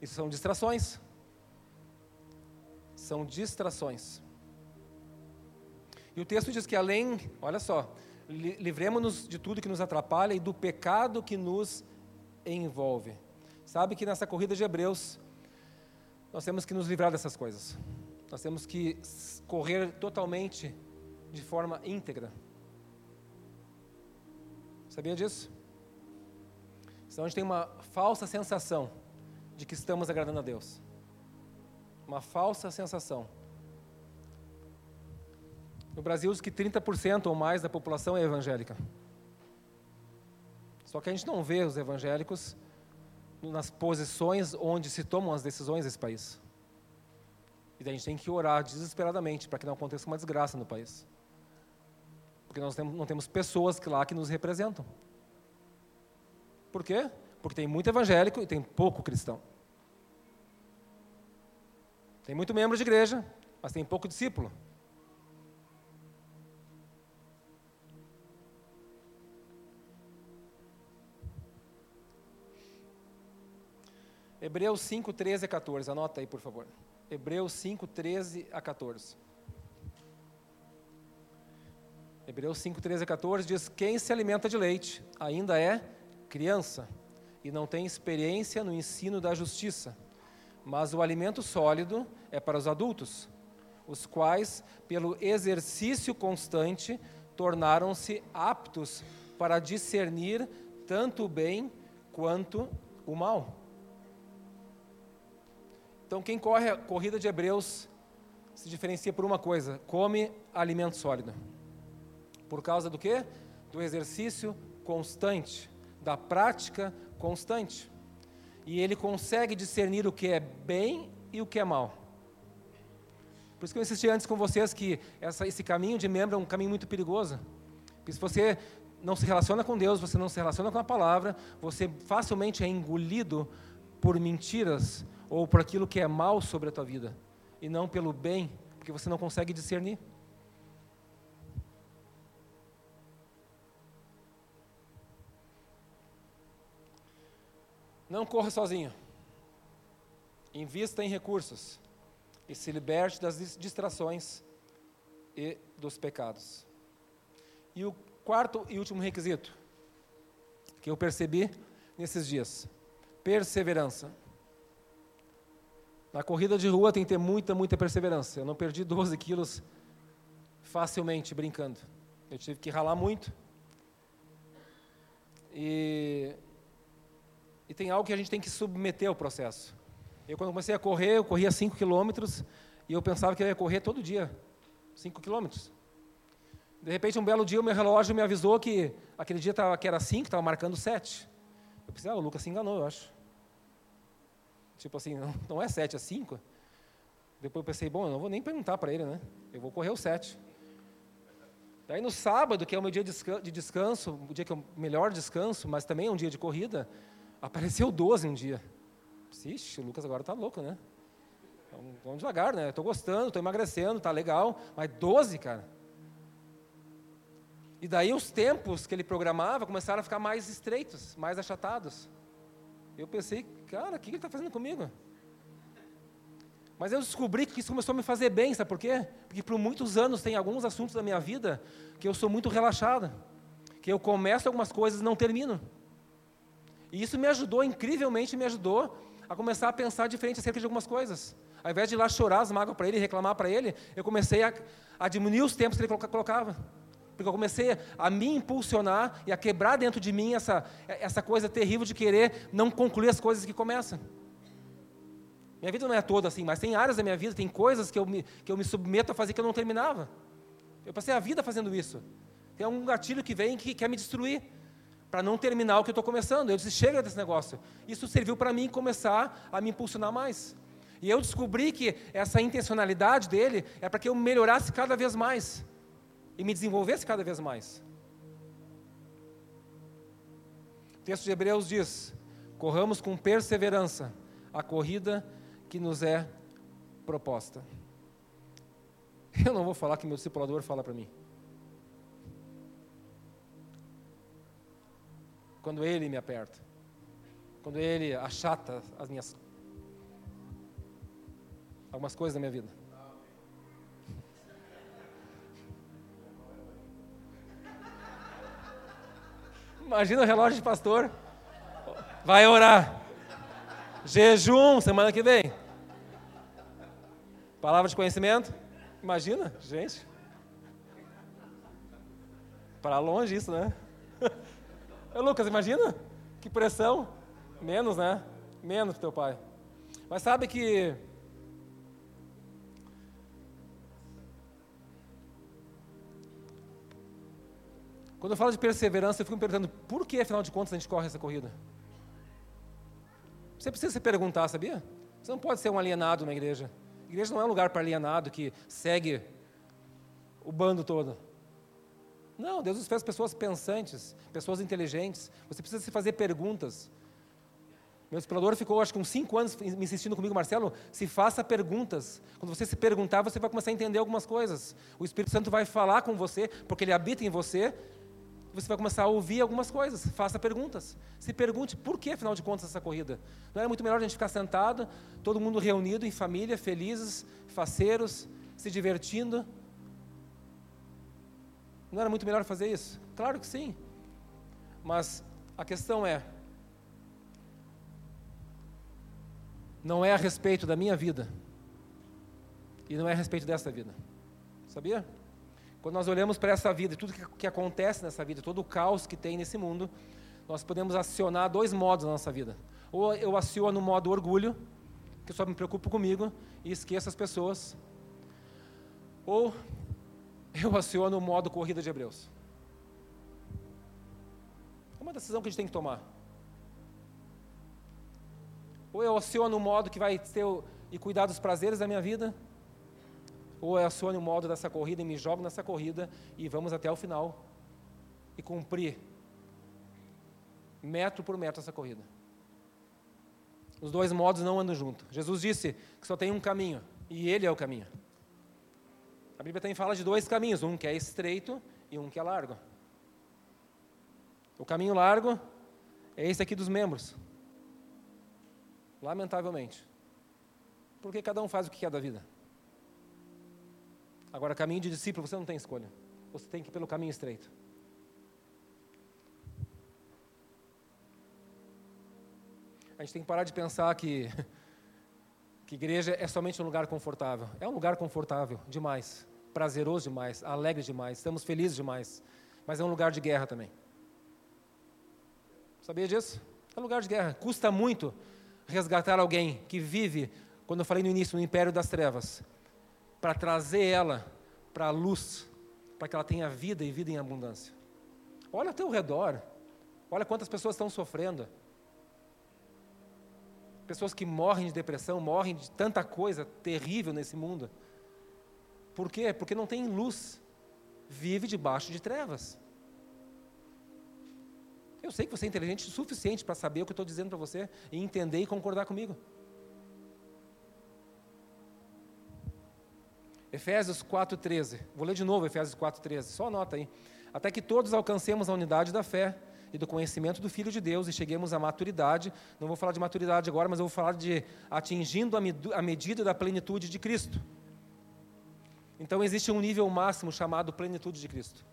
A: Isso são distrações. São distrações. E o texto diz que além, olha só, livremos-nos de tudo que nos atrapalha e do pecado que nos envolve. Sabe que nessa corrida de Hebreus, nós temos que nos livrar dessas coisas. Nós temos que correr totalmente de forma íntegra. Sabia disso? Senão a gente tem uma falsa sensação de que estamos agradando a Deus. Uma falsa sensação. No Brasil, diz que 30% ou mais da população é evangélica. Só que a gente não vê os evangélicos nas posições onde se tomam as decisões desse país. E daí a gente tem que orar desesperadamente para que não aconteça uma desgraça no país. Porque nós não temos pessoas lá que nos representam. Por quê? Porque tem muito evangélico e tem pouco cristão. Tem muito membro de igreja, mas tem pouco discípulo. Hebreus 5, 13 a 14. Anota aí, por favor. Hebreus 5, 13 a 14. Hebreus 5, 13 a 14 diz: Quem se alimenta de leite ainda é criança e não tem experiência no ensino da justiça. Mas o alimento sólido é para os adultos, os quais, pelo exercício constante, tornaram-se aptos para discernir tanto o bem quanto o mal. Então, quem corre a corrida de Hebreus se diferencia por uma coisa: come alimento sólido. Por causa do quê? Do exercício constante da prática constante. E ele consegue discernir o que é bem e o que é mal. Por isso que eu insisti antes com vocês que essa, esse caminho de membro é um caminho muito perigoso. Porque se você não se relaciona com Deus, você não se relaciona com a palavra, você facilmente é engolido por mentiras ou por aquilo que é mal sobre a tua vida, e não pelo bem, porque você não consegue discernir. Não corra sozinho. Invista em recursos e se liberte das distrações e dos pecados. E o quarto e último requisito que eu percebi nesses dias: perseverança. Na corrida de rua tem que ter muita, muita perseverança. Eu não perdi 12 quilos facilmente brincando. Eu tive que ralar muito. E e tem algo que a gente tem que submeter ao processo. Eu, quando comecei a correr, eu corria 5 quilômetros e eu pensava que eu ia correr todo dia 5 quilômetros. De repente, um belo dia, o meu relógio me avisou que aquele dia tava, que era 5, estava marcando 7. Eu pensei, ah, o Lucas se enganou, eu acho. Tipo assim, não, não é 7, é 5. Depois eu pensei, bom, eu não vou nem perguntar para ele, né? Eu vou correr o 7. Daí no sábado, que é o meu dia de descanso, o dia que eu melhor descanso, mas também é um dia de corrida, Apareceu 12 um dia. Ixi, o Lucas agora está louco, né? vamos devagar, né? Estou gostando, estou emagrecendo, está legal. Mas 12, cara. E daí os tempos que ele programava começaram a ficar mais estreitos, mais achatados. Eu pensei, cara, o que ele está fazendo comigo? Mas eu descobri que isso começou a me fazer bem, sabe por quê? Porque por muitos anos tem alguns assuntos da minha vida que eu sou muito relaxado. Que eu começo algumas coisas e não termino. E isso me ajudou, incrivelmente me ajudou, a começar a pensar diferente acerca de algumas coisas. Ao invés de ir lá chorar as mágoas para ele, reclamar para ele, eu comecei a, a, diminuir os tempos que ele colocava. Porque eu comecei a me impulsionar e a quebrar dentro de mim essa, essa coisa terrível de querer não concluir as coisas que começam. Minha vida não é toda assim, mas tem áreas da minha vida, tem coisas que eu me, que eu me submeto a fazer que eu não terminava. Eu passei a vida fazendo isso. Tem um gatilho que vem que quer me destruir para não terminar o que eu estou começando. Eu disse, chega desse negócio. Isso serviu para mim começar a me impulsionar mais. E eu descobri que essa intencionalidade dele é para que eu melhorasse cada vez mais e me desenvolvesse cada vez mais. O texto de Hebreus diz: corramos com perseverança a corrida que nos é proposta. Eu não vou falar que meu discipulador fala para mim. Quando Ele me aperta, quando Ele achata as minhas algumas coisas da minha vida. Imagina o relógio de pastor. Vai orar. Jejum semana que vem. Palavra de conhecimento. Imagina, gente. Para longe isso, né? Ô, Lucas, imagina? que pressão. Menos, né? Menos que teu pai. Mas sabe que Quando eu falo de perseverança, eu fico me perguntando por que, afinal de contas, a gente corre essa corrida? Você precisa se perguntar, sabia? Você não pode ser um alienado na igreja. A igreja não é um lugar para alienado que segue o bando todo. Não, Deus nos fez pessoas pensantes, pessoas inteligentes. Você precisa se fazer perguntas. Meu explorador ficou, acho que uns cinco anos me insistindo comigo, Marcelo, se faça perguntas. Quando você se perguntar, você vai começar a entender algumas coisas. O Espírito Santo vai falar com você, porque ele habita em você, você vai começar a ouvir algumas coisas. Faça perguntas. Se pergunte por que, afinal de contas, essa corrida. Não era muito melhor a gente ficar sentado, todo mundo reunido em família, felizes, faceiros, se divertindo? Não era muito melhor fazer isso? Claro que sim. Mas a questão é: não é a respeito da minha vida, e não é a respeito dessa vida. Sabia? Quando nós olhamos para essa vida e tudo que, que acontece nessa vida, todo o caos que tem nesse mundo, nós podemos acionar dois modos na nossa vida. Ou eu aciono o modo orgulho, que só me preocupo comigo e esqueço as pessoas. Ou eu aciono o modo corrida de Hebreus. É uma decisão que a gente tem que tomar. Ou eu aciono o modo que vai ter e cuidar dos prazeres da minha vida, ou eu aciono o modo dessa corrida e me jogo nessa corrida e vamos até o final e cumprir metro por metro essa corrida. Os dois modos não andam juntos. Jesus disse que só tem um caminho e ele é o caminho. A Bíblia também fala de dois caminhos, um que é estreito e um que é largo. O caminho largo é esse aqui dos membros. Lamentavelmente. Porque cada um faz o que quer da vida. Agora, caminho de discípulo, você não tem escolha. Você tem que ir pelo caminho estreito. A gente tem que parar de pensar que, que igreja é somente um lugar confortável. É um lugar confortável demais, prazeroso demais, alegre demais, estamos felizes demais. Mas é um lugar de guerra também. Sabia disso? É um lugar de guerra. Custa muito resgatar alguém que vive, quando eu falei no início, no império das trevas para trazer ela para a luz, para que ela tenha vida e vida em abundância. Olha ao teu redor, olha quantas pessoas estão sofrendo. Pessoas que morrem de depressão, morrem de tanta coisa terrível nesse mundo. Por quê? Porque não tem luz, vive debaixo de trevas. Eu sei que você é inteligente o suficiente para saber o que eu estou dizendo para você e entender e concordar comigo. Efésios 4,13. Vou ler de novo Efésios 4,13. Só anota aí. Até que todos alcancemos a unidade da fé e do conhecimento do Filho de Deus e cheguemos à maturidade. Não vou falar de maturidade agora, mas eu vou falar de atingindo a medida da plenitude de Cristo. Então existe um nível máximo chamado plenitude de Cristo.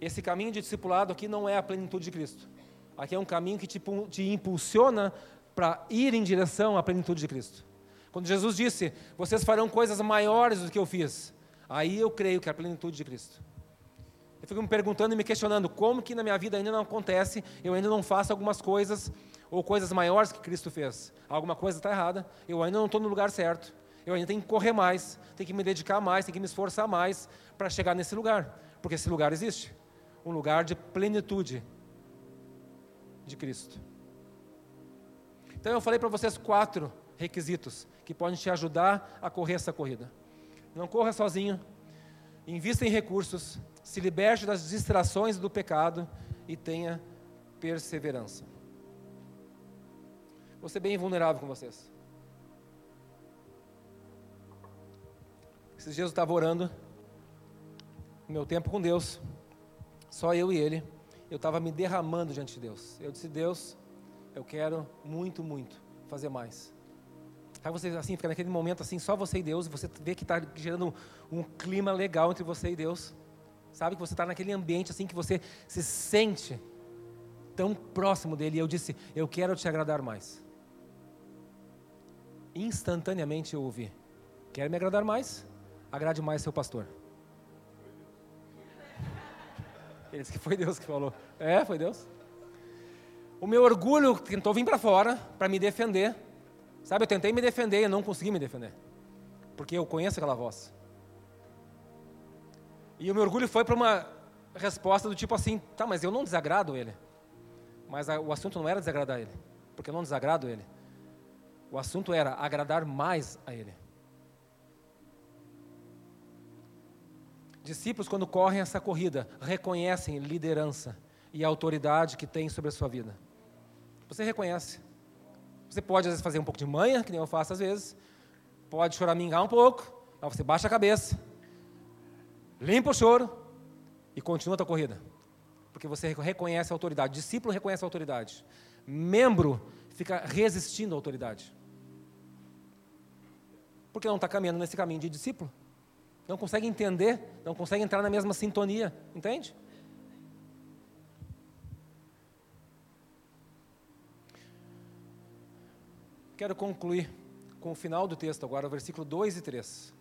A: Esse caminho de discipulado aqui não é a plenitude de Cristo. Aqui é um caminho que te, te impulsiona para ir em direção à plenitude de Cristo. Quando Jesus disse: Vocês farão coisas maiores do que eu fiz. Aí eu creio que é a plenitude de Cristo. Eu fico me perguntando e me questionando como que na minha vida ainda não acontece, eu ainda não faço algumas coisas, ou coisas maiores que Cristo fez. Alguma coisa está errada, eu ainda não estou no lugar certo. Eu ainda tenho que correr mais, tenho que me dedicar mais, tenho que me esforçar mais para chegar nesse lugar. Porque esse lugar existe um lugar de plenitude de Cristo. Então eu falei para vocês quatro requisitos que podem te ajudar a correr essa corrida. Não corra sozinho, invista em recursos, se liberte das distrações do pecado e tenha perseverança. Vou ser bem vulnerável com vocês. Esses dias eu estava orando, meu tempo com Deus, só eu e Ele, eu estava me derramando diante de Deus. Eu disse, Deus, eu quero muito, muito fazer mais. Aí você assim fica naquele momento assim, só você e Deus, e você vê que está gerando um, um, clima legal entre você e Deus. Sabe que você está naquele ambiente assim que você se sente tão próximo dele. E eu disse, eu quero te agradar mais. Instantaneamente eu ouvi, quer me agradar mais? Agrade mais seu pastor. Ele disse que foi Deus que falou. É, foi Deus. O meu orgulho tentou vir para fora para me defender. Sabe, eu tentei me defender e não consegui me defender. Porque eu conheço aquela voz. E o meu orgulho foi para uma resposta do tipo assim: tá, mas eu não desagrado ele. Mas a, o assunto não era desagradar ele, porque eu não desagrado ele. O assunto era agradar mais a ele. Discípulos, quando correm essa corrida, reconhecem liderança e autoridade que tem sobre a sua vida. Você reconhece. Você pode, às vezes, fazer um pouco de manha, que nem eu faço às vezes. Pode choramingar um pouco, mas você baixa a cabeça, limpa o choro e continua a tua corrida. Porque você reconhece a autoridade. Discípulo reconhece a autoridade. Membro fica resistindo à autoridade. Porque não está caminhando nesse caminho de discípulo. Não consegue entender, não consegue entrar na mesma sintonia. Entende? Quero concluir com o final do texto agora, o versículo 2 e 3.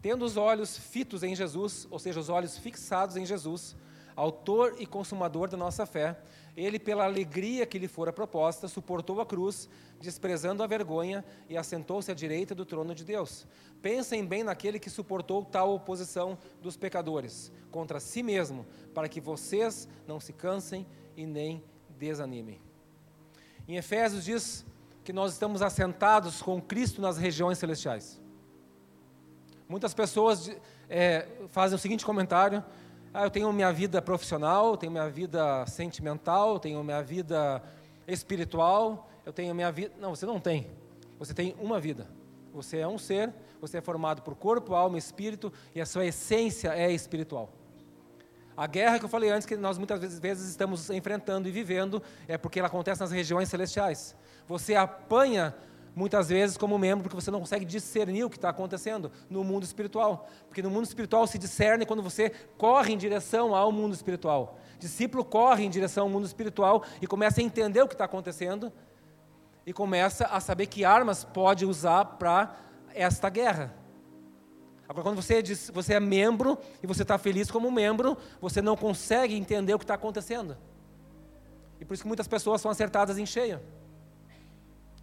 A: Tendo os olhos fitos em Jesus, ou seja, os olhos fixados em Jesus, autor e consumador da nossa fé, ele, pela alegria que lhe fora proposta, suportou a cruz, desprezando a vergonha, e assentou-se à direita do trono de Deus. Pensem bem naquele que suportou tal oposição dos pecadores contra si mesmo, para que vocês não se cansem e nem desanimem. Em Efésios diz que nós estamos assentados com Cristo nas regiões celestiais. Muitas pessoas é, fazem o seguinte comentário: ah, eu tenho minha vida profissional, tenho minha vida sentimental, tenho minha vida espiritual, eu tenho minha vida. Não, você não tem. Você tem uma vida. Você é um ser, você é formado por corpo, alma, espírito e a sua essência é espiritual. A guerra que eu falei antes, que nós muitas vezes, estamos enfrentando e vivendo, é porque ela acontece nas regiões celestiais. Você apanha muitas vezes como membro porque você não consegue discernir o que está acontecendo no mundo espiritual. Porque no mundo espiritual se discerne quando você corre em direção ao mundo espiritual. Discípulo corre em direção ao mundo espiritual e começa a entender o que está acontecendo e começa a saber que armas pode usar para esta guerra. Agora, quando você, diz, você é membro e você está feliz como membro, você não consegue entender o que está acontecendo. E por isso que muitas pessoas são acertadas em cheio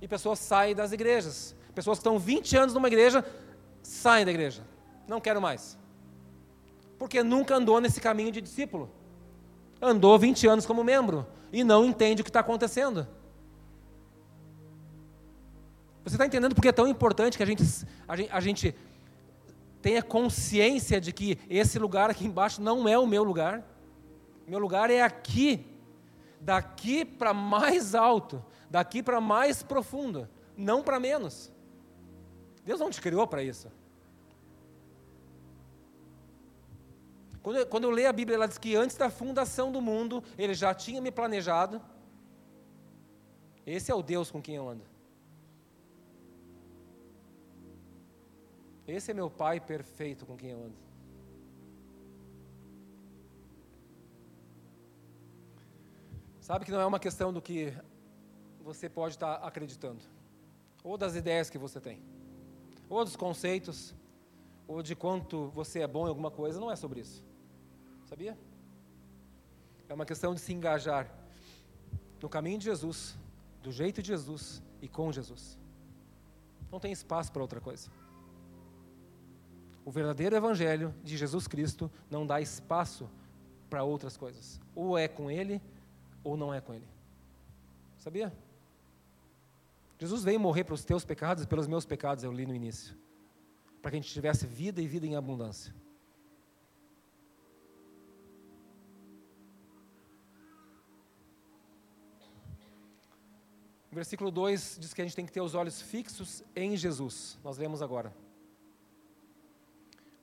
A: e pessoas saem das igrejas. Pessoas que estão 20 anos numa igreja saem da igreja. Não quero mais. Porque nunca andou nesse caminho de discípulo. Andou 20 anos como membro e não entende o que está acontecendo. Você está entendendo porque é tão importante que a gente, a gente, a gente tenha consciência de que esse lugar aqui embaixo não é o meu lugar? Meu lugar é aqui, daqui para mais alto daqui para mais profundo, não para menos. Deus não te criou para isso. Quando eu, quando eu leio a Bíblia, ela diz que antes da fundação do mundo, Ele já tinha me planejado. Esse é o Deus com quem eu ando. Esse é meu Pai perfeito com quem eu ando. Sabe que não é uma questão do que você pode estar acreditando, ou das ideias que você tem, ou dos conceitos, ou de quanto você é bom em alguma coisa, não é sobre isso. Sabia? É uma questão de se engajar no caminho de Jesus, do jeito de Jesus e com Jesus. Não tem espaço para outra coisa. O verdadeiro evangelho de Jesus Cristo não dá espaço para outras coisas. Ou é com Ele, ou não é com Ele. Sabia? Jesus veio morrer para os teus pecados e pelos meus pecados, eu li no início. Para que a gente tivesse vida e vida em abundância. O versículo 2 diz que a gente tem que ter os olhos fixos em Jesus. Nós lemos agora.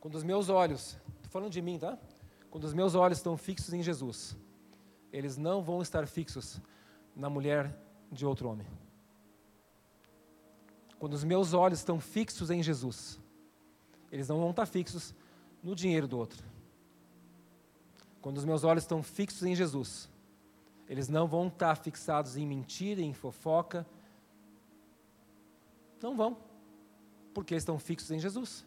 A: Quando os meus olhos, estou falando de mim, tá? Quando os meus olhos estão fixos em Jesus, eles não vão estar fixos na mulher de outro homem. Quando os meus olhos estão fixos em Jesus, eles não vão estar fixos no dinheiro do outro. Quando os meus olhos estão fixos em Jesus, eles não vão estar fixados em mentira, em fofoca. Não vão, porque eles estão fixos em Jesus.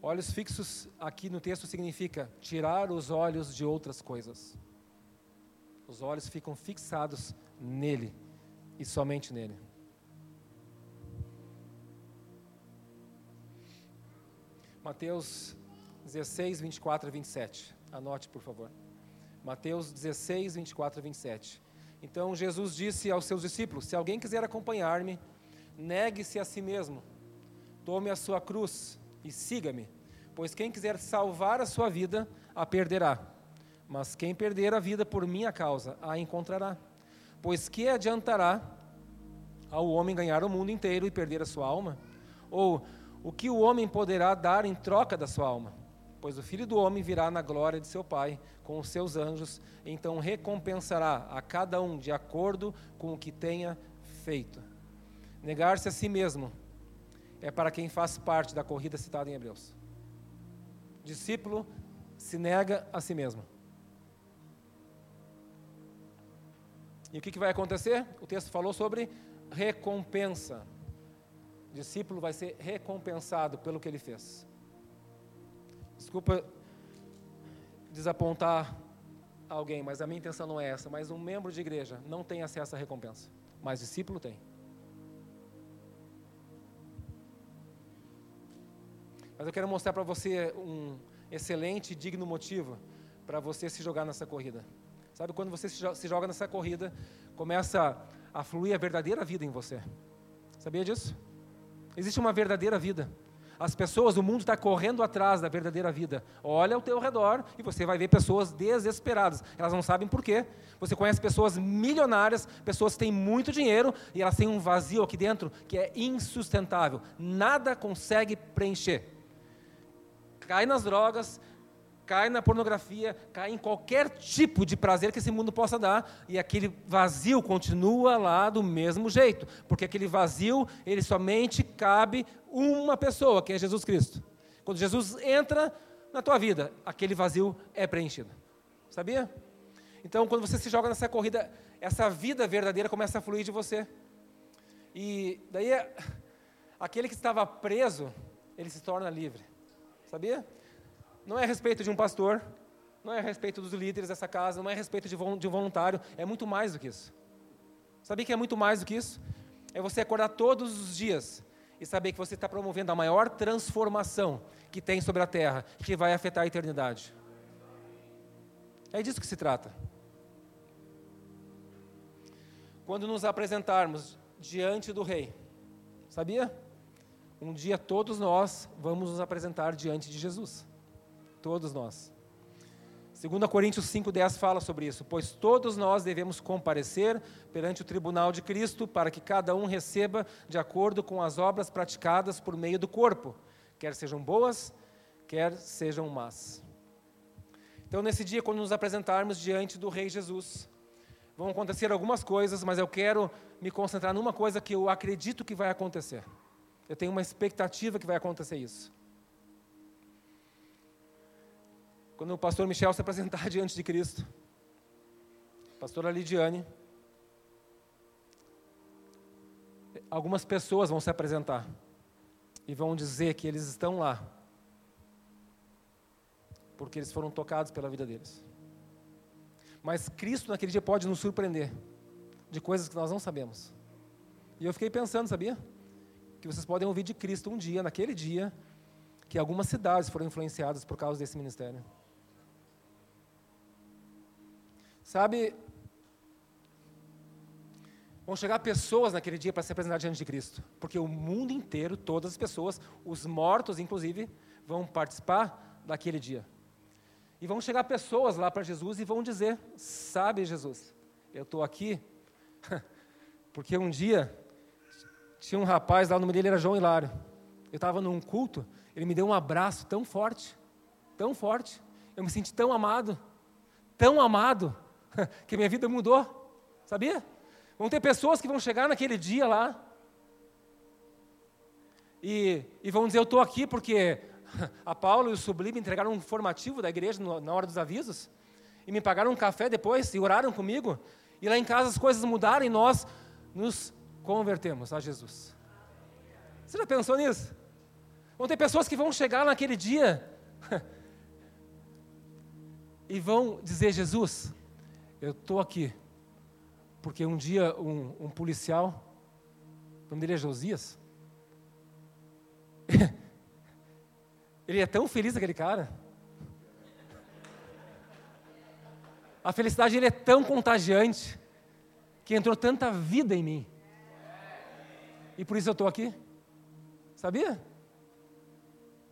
A: Olhos fixos aqui no texto significa tirar os olhos de outras coisas. Os olhos ficam fixados nele e somente nele. Mateus 16, 24 e 27. Anote, por favor. Mateus 16, 24 e 27. Então Jesus disse aos seus discípulos: Se alguém quiser acompanhar-me, negue-se a si mesmo, tome a sua cruz e siga-me. Pois quem quiser salvar a sua vida, a perderá. Mas quem perder a vida por minha causa, a encontrará. Pois que adiantará ao homem ganhar o mundo inteiro e perder a sua alma? Ou o que o homem poderá dar em troca da sua alma? Pois o filho do homem virá na glória de seu Pai com os seus anjos, então recompensará a cada um de acordo com o que tenha feito. Negar-se a si mesmo é para quem faz parte da corrida citada em Hebreus. Discípulo se nega a si mesmo. E o que, que vai acontecer? O texto falou sobre recompensa. O discípulo vai ser recompensado pelo que ele fez. Desculpa desapontar alguém, mas a minha intenção não é essa. Mas um membro de igreja não tem acesso à recompensa, mas discípulo tem. Mas eu quero mostrar para você um excelente e digno motivo para você se jogar nessa corrida. Sabe quando você se joga nessa corrida, começa a fluir a verdadeira vida em você. Sabia disso? Existe uma verdadeira vida. As pessoas, o mundo está correndo atrás da verdadeira vida. Olha ao teu redor e você vai ver pessoas desesperadas. Elas não sabem por quê. Você conhece pessoas milionárias, pessoas que têm muito dinheiro e elas têm um vazio aqui dentro que é insustentável. Nada consegue preencher. Cai nas drogas, cai na pornografia, cai em qualquer tipo de prazer que esse mundo possa dar, e aquele vazio continua lá do mesmo jeito, porque aquele vazio, ele somente cabe uma pessoa, que é Jesus Cristo. Quando Jesus entra na tua vida, aquele vazio é preenchido. Sabia? Então, quando você se joga nessa corrida, essa vida verdadeira começa a fluir de você. E daí, aquele que estava preso, ele se torna livre. Sabia? não é a respeito de um pastor, não é a respeito dos líderes dessa casa, não é a respeito de um voluntário, é muito mais do que isso. Sabia que é muito mais do que isso? É você acordar todos os dias e saber que você está promovendo a maior transformação que tem sobre a terra, que vai afetar a eternidade. É disso que se trata. Quando nos apresentarmos diante do Rei, sabia? Um dia todos nós vamos nos apresentar diante de Jesus. Todos nós. 2 Coríntios 5,10 fala sobre isso. Pois todos nós devemos comparecer perante o tribunal de Cristo, para que cada um receba de acordo com as obras praticadas por meio do corpo, quer sejam boas, quer sejam más. Então, nesse dia, quando nos apresentarmos diante do Rei Jesus, vão acontecer algumas coisas, mas eu quero me concentrar numa coisa que eu acredito que vai acontecer. Eu tenho uma expectativa que vai acontecer isso. quando o pastor Michel se apresentar diante de Cristo, pastora Lidiane, algumas pessoas vão se apresentar e vão dizer que eles estão lá porque eles foram tocados pela vida deles. Mas Cristo naquele dia pode nos surpreender de coisas que nós não sabemos. E eu fiquei pensando, sabia? Que vocês podem ouvir de Cristo um dia, naquele dia, que algumas cidades foram influenciadas por causa desse ministério. Sabe, vão chegar pessoas naquele dia para se apresentar diante de Cristo, porque o mundo inteiro, todas as pessoas, os mortos inclusive, vão participar daquele dia. E vão chegar pessoas lá para Jesus e vão dizer: Sabe, Jesus, eu estou aqui porque um dia tinha um rapaz lá, o nome dele era João Hilário. Eu estava num culto, ele me deu um abraço tão forte, tão forte. Eu me senti tão amado, tão amado que minha vida mudou, sabia? Vão ter pessoas que vão chegar naquele dia lá e, e vão dizer: Eu estou aqui porque a Paulo e o Sublime entregaram um formativo da igreja na hora dos avisos e me pagaram um café depois e oraram comigo. E lá em casa as coisas mudaram e nós nos convertemos a Jesus. Você já pensou nisso? Vão ter pessoas que vão chegar naquele dia e vão dizer: Jesus, eu estou aqui, porque um dia um, um policial, o nome dele é Josias, ele é tão feliz aquele cara. A felicidade dele é tão contagiante que entrou tanta vida em mim. E por isso eu estou aqui. Sabia?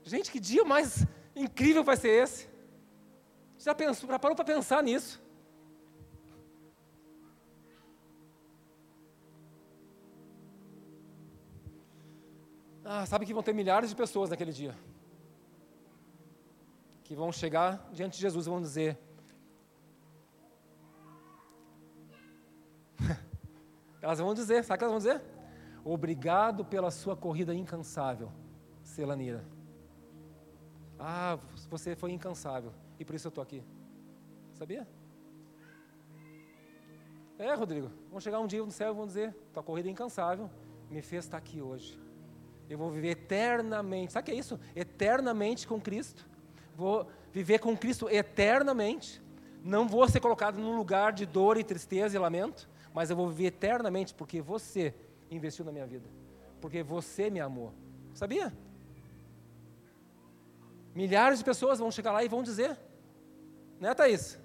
A: Gente, que dia mais incrível vai ser esse? Já pensou, já parou para pensar nisso? Ah, sabe que vão ter milhares de pessoas naquele dia que vão chegar diante de Jesus e vão dizer: Elas vão dizer, sabe o que elas vão dizer? Obrigado pela sua corrida incansável, Celanira. Ah, você foi incansável e por isso eu estou aqui. Sabia? É, Rodrigo. Vão chegar um dia no céu e vão dizer: tua corrida é incansável me fez estar aqui hoje. Eu vou viver eternamente. Sabe o que é isso? Eternamente com Cristo. Vou viver com Cristo eternamente. Não vou ser colocado num lugar de dor e tristeza e lamento, mas eu vou viver eternamente porque você investiu na minha vida. Porque você me amou. Sabia? Milhares de pessoas vão chegar lá e vão dizer. Né, Thaís?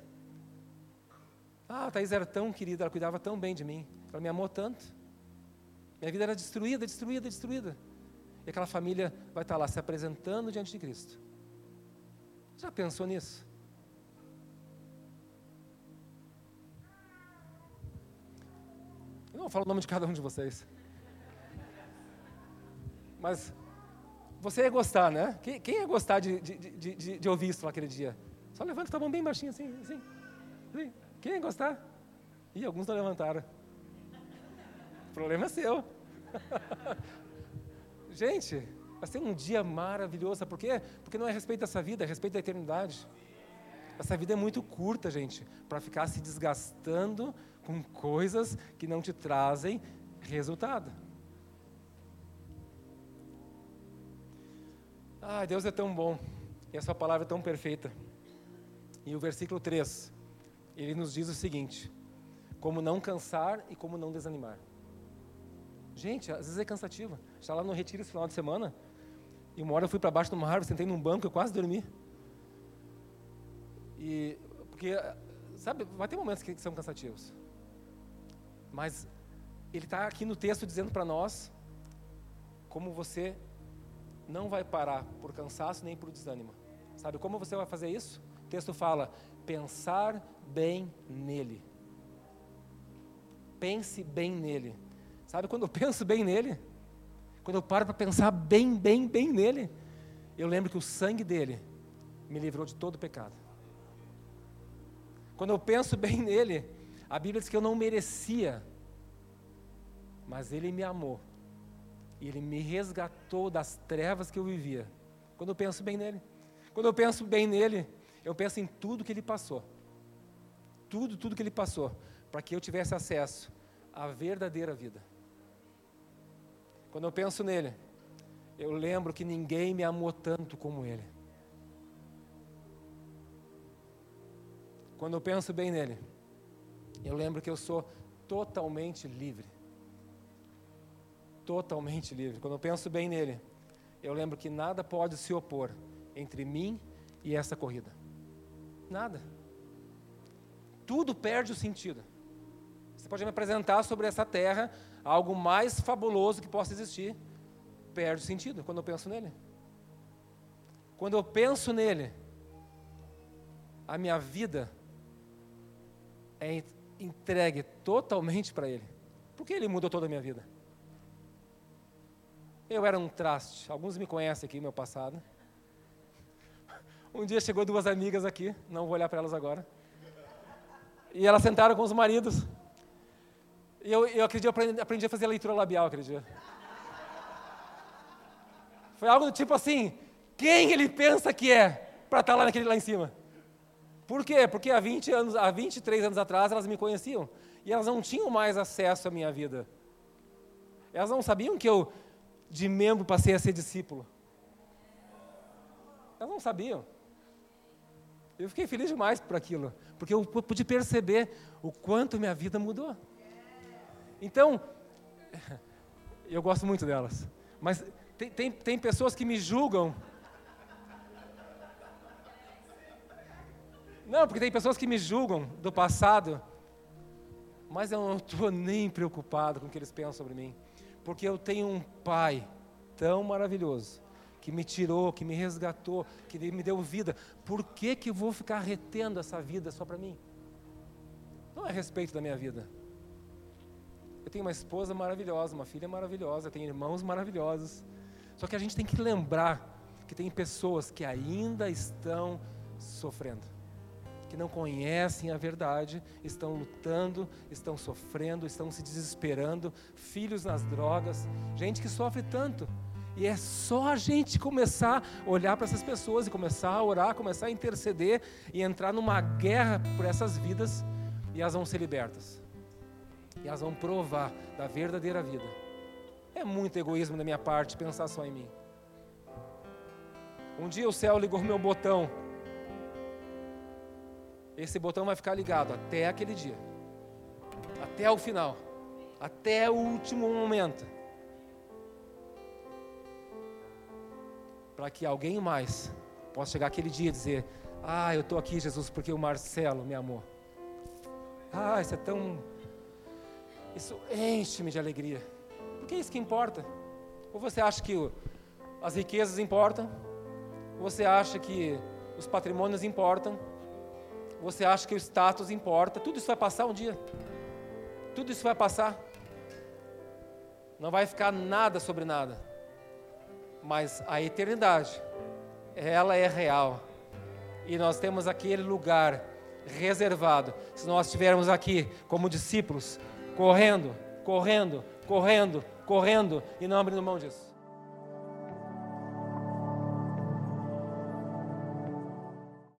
A: Ah, a Thaís era tão querida, ela cuidava tão bem de mim. Ela me amou tanto. Minha vida era destruída, destruída, destruída. E aquela família vai estar lá se apresentando diante de Cristo. Já pensou nisso? Eu não falar o nome de cada um de vocês. Mas você ia gostar, né? Quem, quem ia gostar de, de, de, de, ouvir isso naquele dia? Só levanta tua mão bem baixinho assim, assim. assim. Quem ia gostar? Ih, alguns não levantaram. O problema é seu. Gente, vai ser um dia maravilhoso. Sabe por quê? Porque não é respeito dessa vida, é respeito da eternidade. Essa vida é muito curta, gente, para ficar se desgastando com coisas que não te trazem resultado. Ah, Deus é tão bom. E a sua palavra é tão perfeita. E o versículo 3, ele nos diz o seguinte: como não cansar e como não desanimar. Gente, às vezes é cansativo. Está lá no retiro esse final de semana, e uma hora eu fui para baixo de uma árvore, sentei num banco, eu quase dormi. E porque sabe, vai ter momentos que são cansativos. Mas ele está aqui no texto dizendo para nós como você não vai parar por cansaço nem por desânimo. Sabe como você vai fazer isso? O texto fala: pensar bem nele. Pense bem nele. Sabe quando eu penso bem nele? Quando eu paro para pensar bem, bem, bem nele, eu lembro que o sangue dele me livrou de todo pecado. Quando eu penso bem nele, a Bíblia diz que eu não merecia, mas ele me amou e Ele me resgatou das trevas que eu vivia. Quando eu penso bem nele. Quando eu penso bem nele, eu penso em tudo que ele passou. Tudo, tudo que ele passou. Para que eu tivesse acesso à verdadeira vida. Quando eu penso nele, eu lembro que ninguém me amou tanto como ele. Quando eu penso bem nele, eu lembro que eu sou totalmente livre totalmente livre. Quando eu penso bem nele, eu lembro que nada pode se opor entre mim e essa corrida. Nada. Tudo perde o sentido. Você pode me apresentar sobre essa terra algo mais fabuloso que possa existir, perde o sentido quando eu penso nele. Quando eu penso nele, a minha vida é entregue totalmente para ele. Porque ele mudou toda a minha vida. Eu era um traste. Alguns me conhecem aqui, meu passado. Um dia chegou duas amigas aqui, não vou olhar para elas agora. E elas sentaram com os maridos. E eu, eu acredito, aprendi, aprendi a fazer leitura labial, acredito. Foi algo do tipo assim: quem ele pensa que é para estar tá lá, naquele, lá em cima? Por quê? Porque há 20 anos, há 23 anos atrás elas me conheciam e elas não tinham mais acesso à minha vida. Elas não sabiam que eu de membro passei a ser discípulo. Elas não sabiam. Eu fiquei feliz demais por aquilo, porque eu pude perceber o quanto minha vida mudou. Então, eu gosto muito delas, mas tem, tem, tem pessoas que me julgam. Não, porque tem pessoas que me julgam do passado, mas eu não estou nem preocupado com o que eles pensam sobre mim, porque eu tenho um pai tão maravilhoso que me tirou, que me resgatou, que me deu vida. Por que, que eu vou ficar retendo essa vida só para mim? Não é respeito da minha vida. Eu tenho uma esposa maravilhosa, uma filha maravilhosa, tenho irmãos maravilhosos. Só que a gente tem que lembrar que tem pessoas que ainda estão sofrendo, que não conhecem a verdade, estão lutando, estão sofrendo, estão se desesperando, filhos nas drogas, gente que sofre tanto. E é só a gente começar a olhar para essas pessoas e começar a orar, começar a interceder e entrar numa guerra por essas vidas e elas vão ser libertas. E elas vão provar da verdadeira vida. É muito egoísmo da minha parte pensar só em mim. Um dia o céu ligou meu botão. Esse botão vai ficar ligado até aquele dia. Até o final. Até o último momento. para que alguém mais possa chegar aquele dia e dizer: Ah, eu estou aqui, Jesus, porque o Marcelo me amou. Ah, isso é tão. Isso enche-me de alegria. Porque é isso que importa. Ou você acha que as riquezas importam? Ou você acha que os patrimônios importam? Você acha que o status importa? Tudo isso vai passar um dia. Tudo isso vai passar. Não vai ficar nada sobre nada mas a eternidade, ela é real. E nós temos aquele lugar reservado. Se nós estivermos aqui como discípulos, correndo, correndo, correndo, correndo e não abrindo mão disso.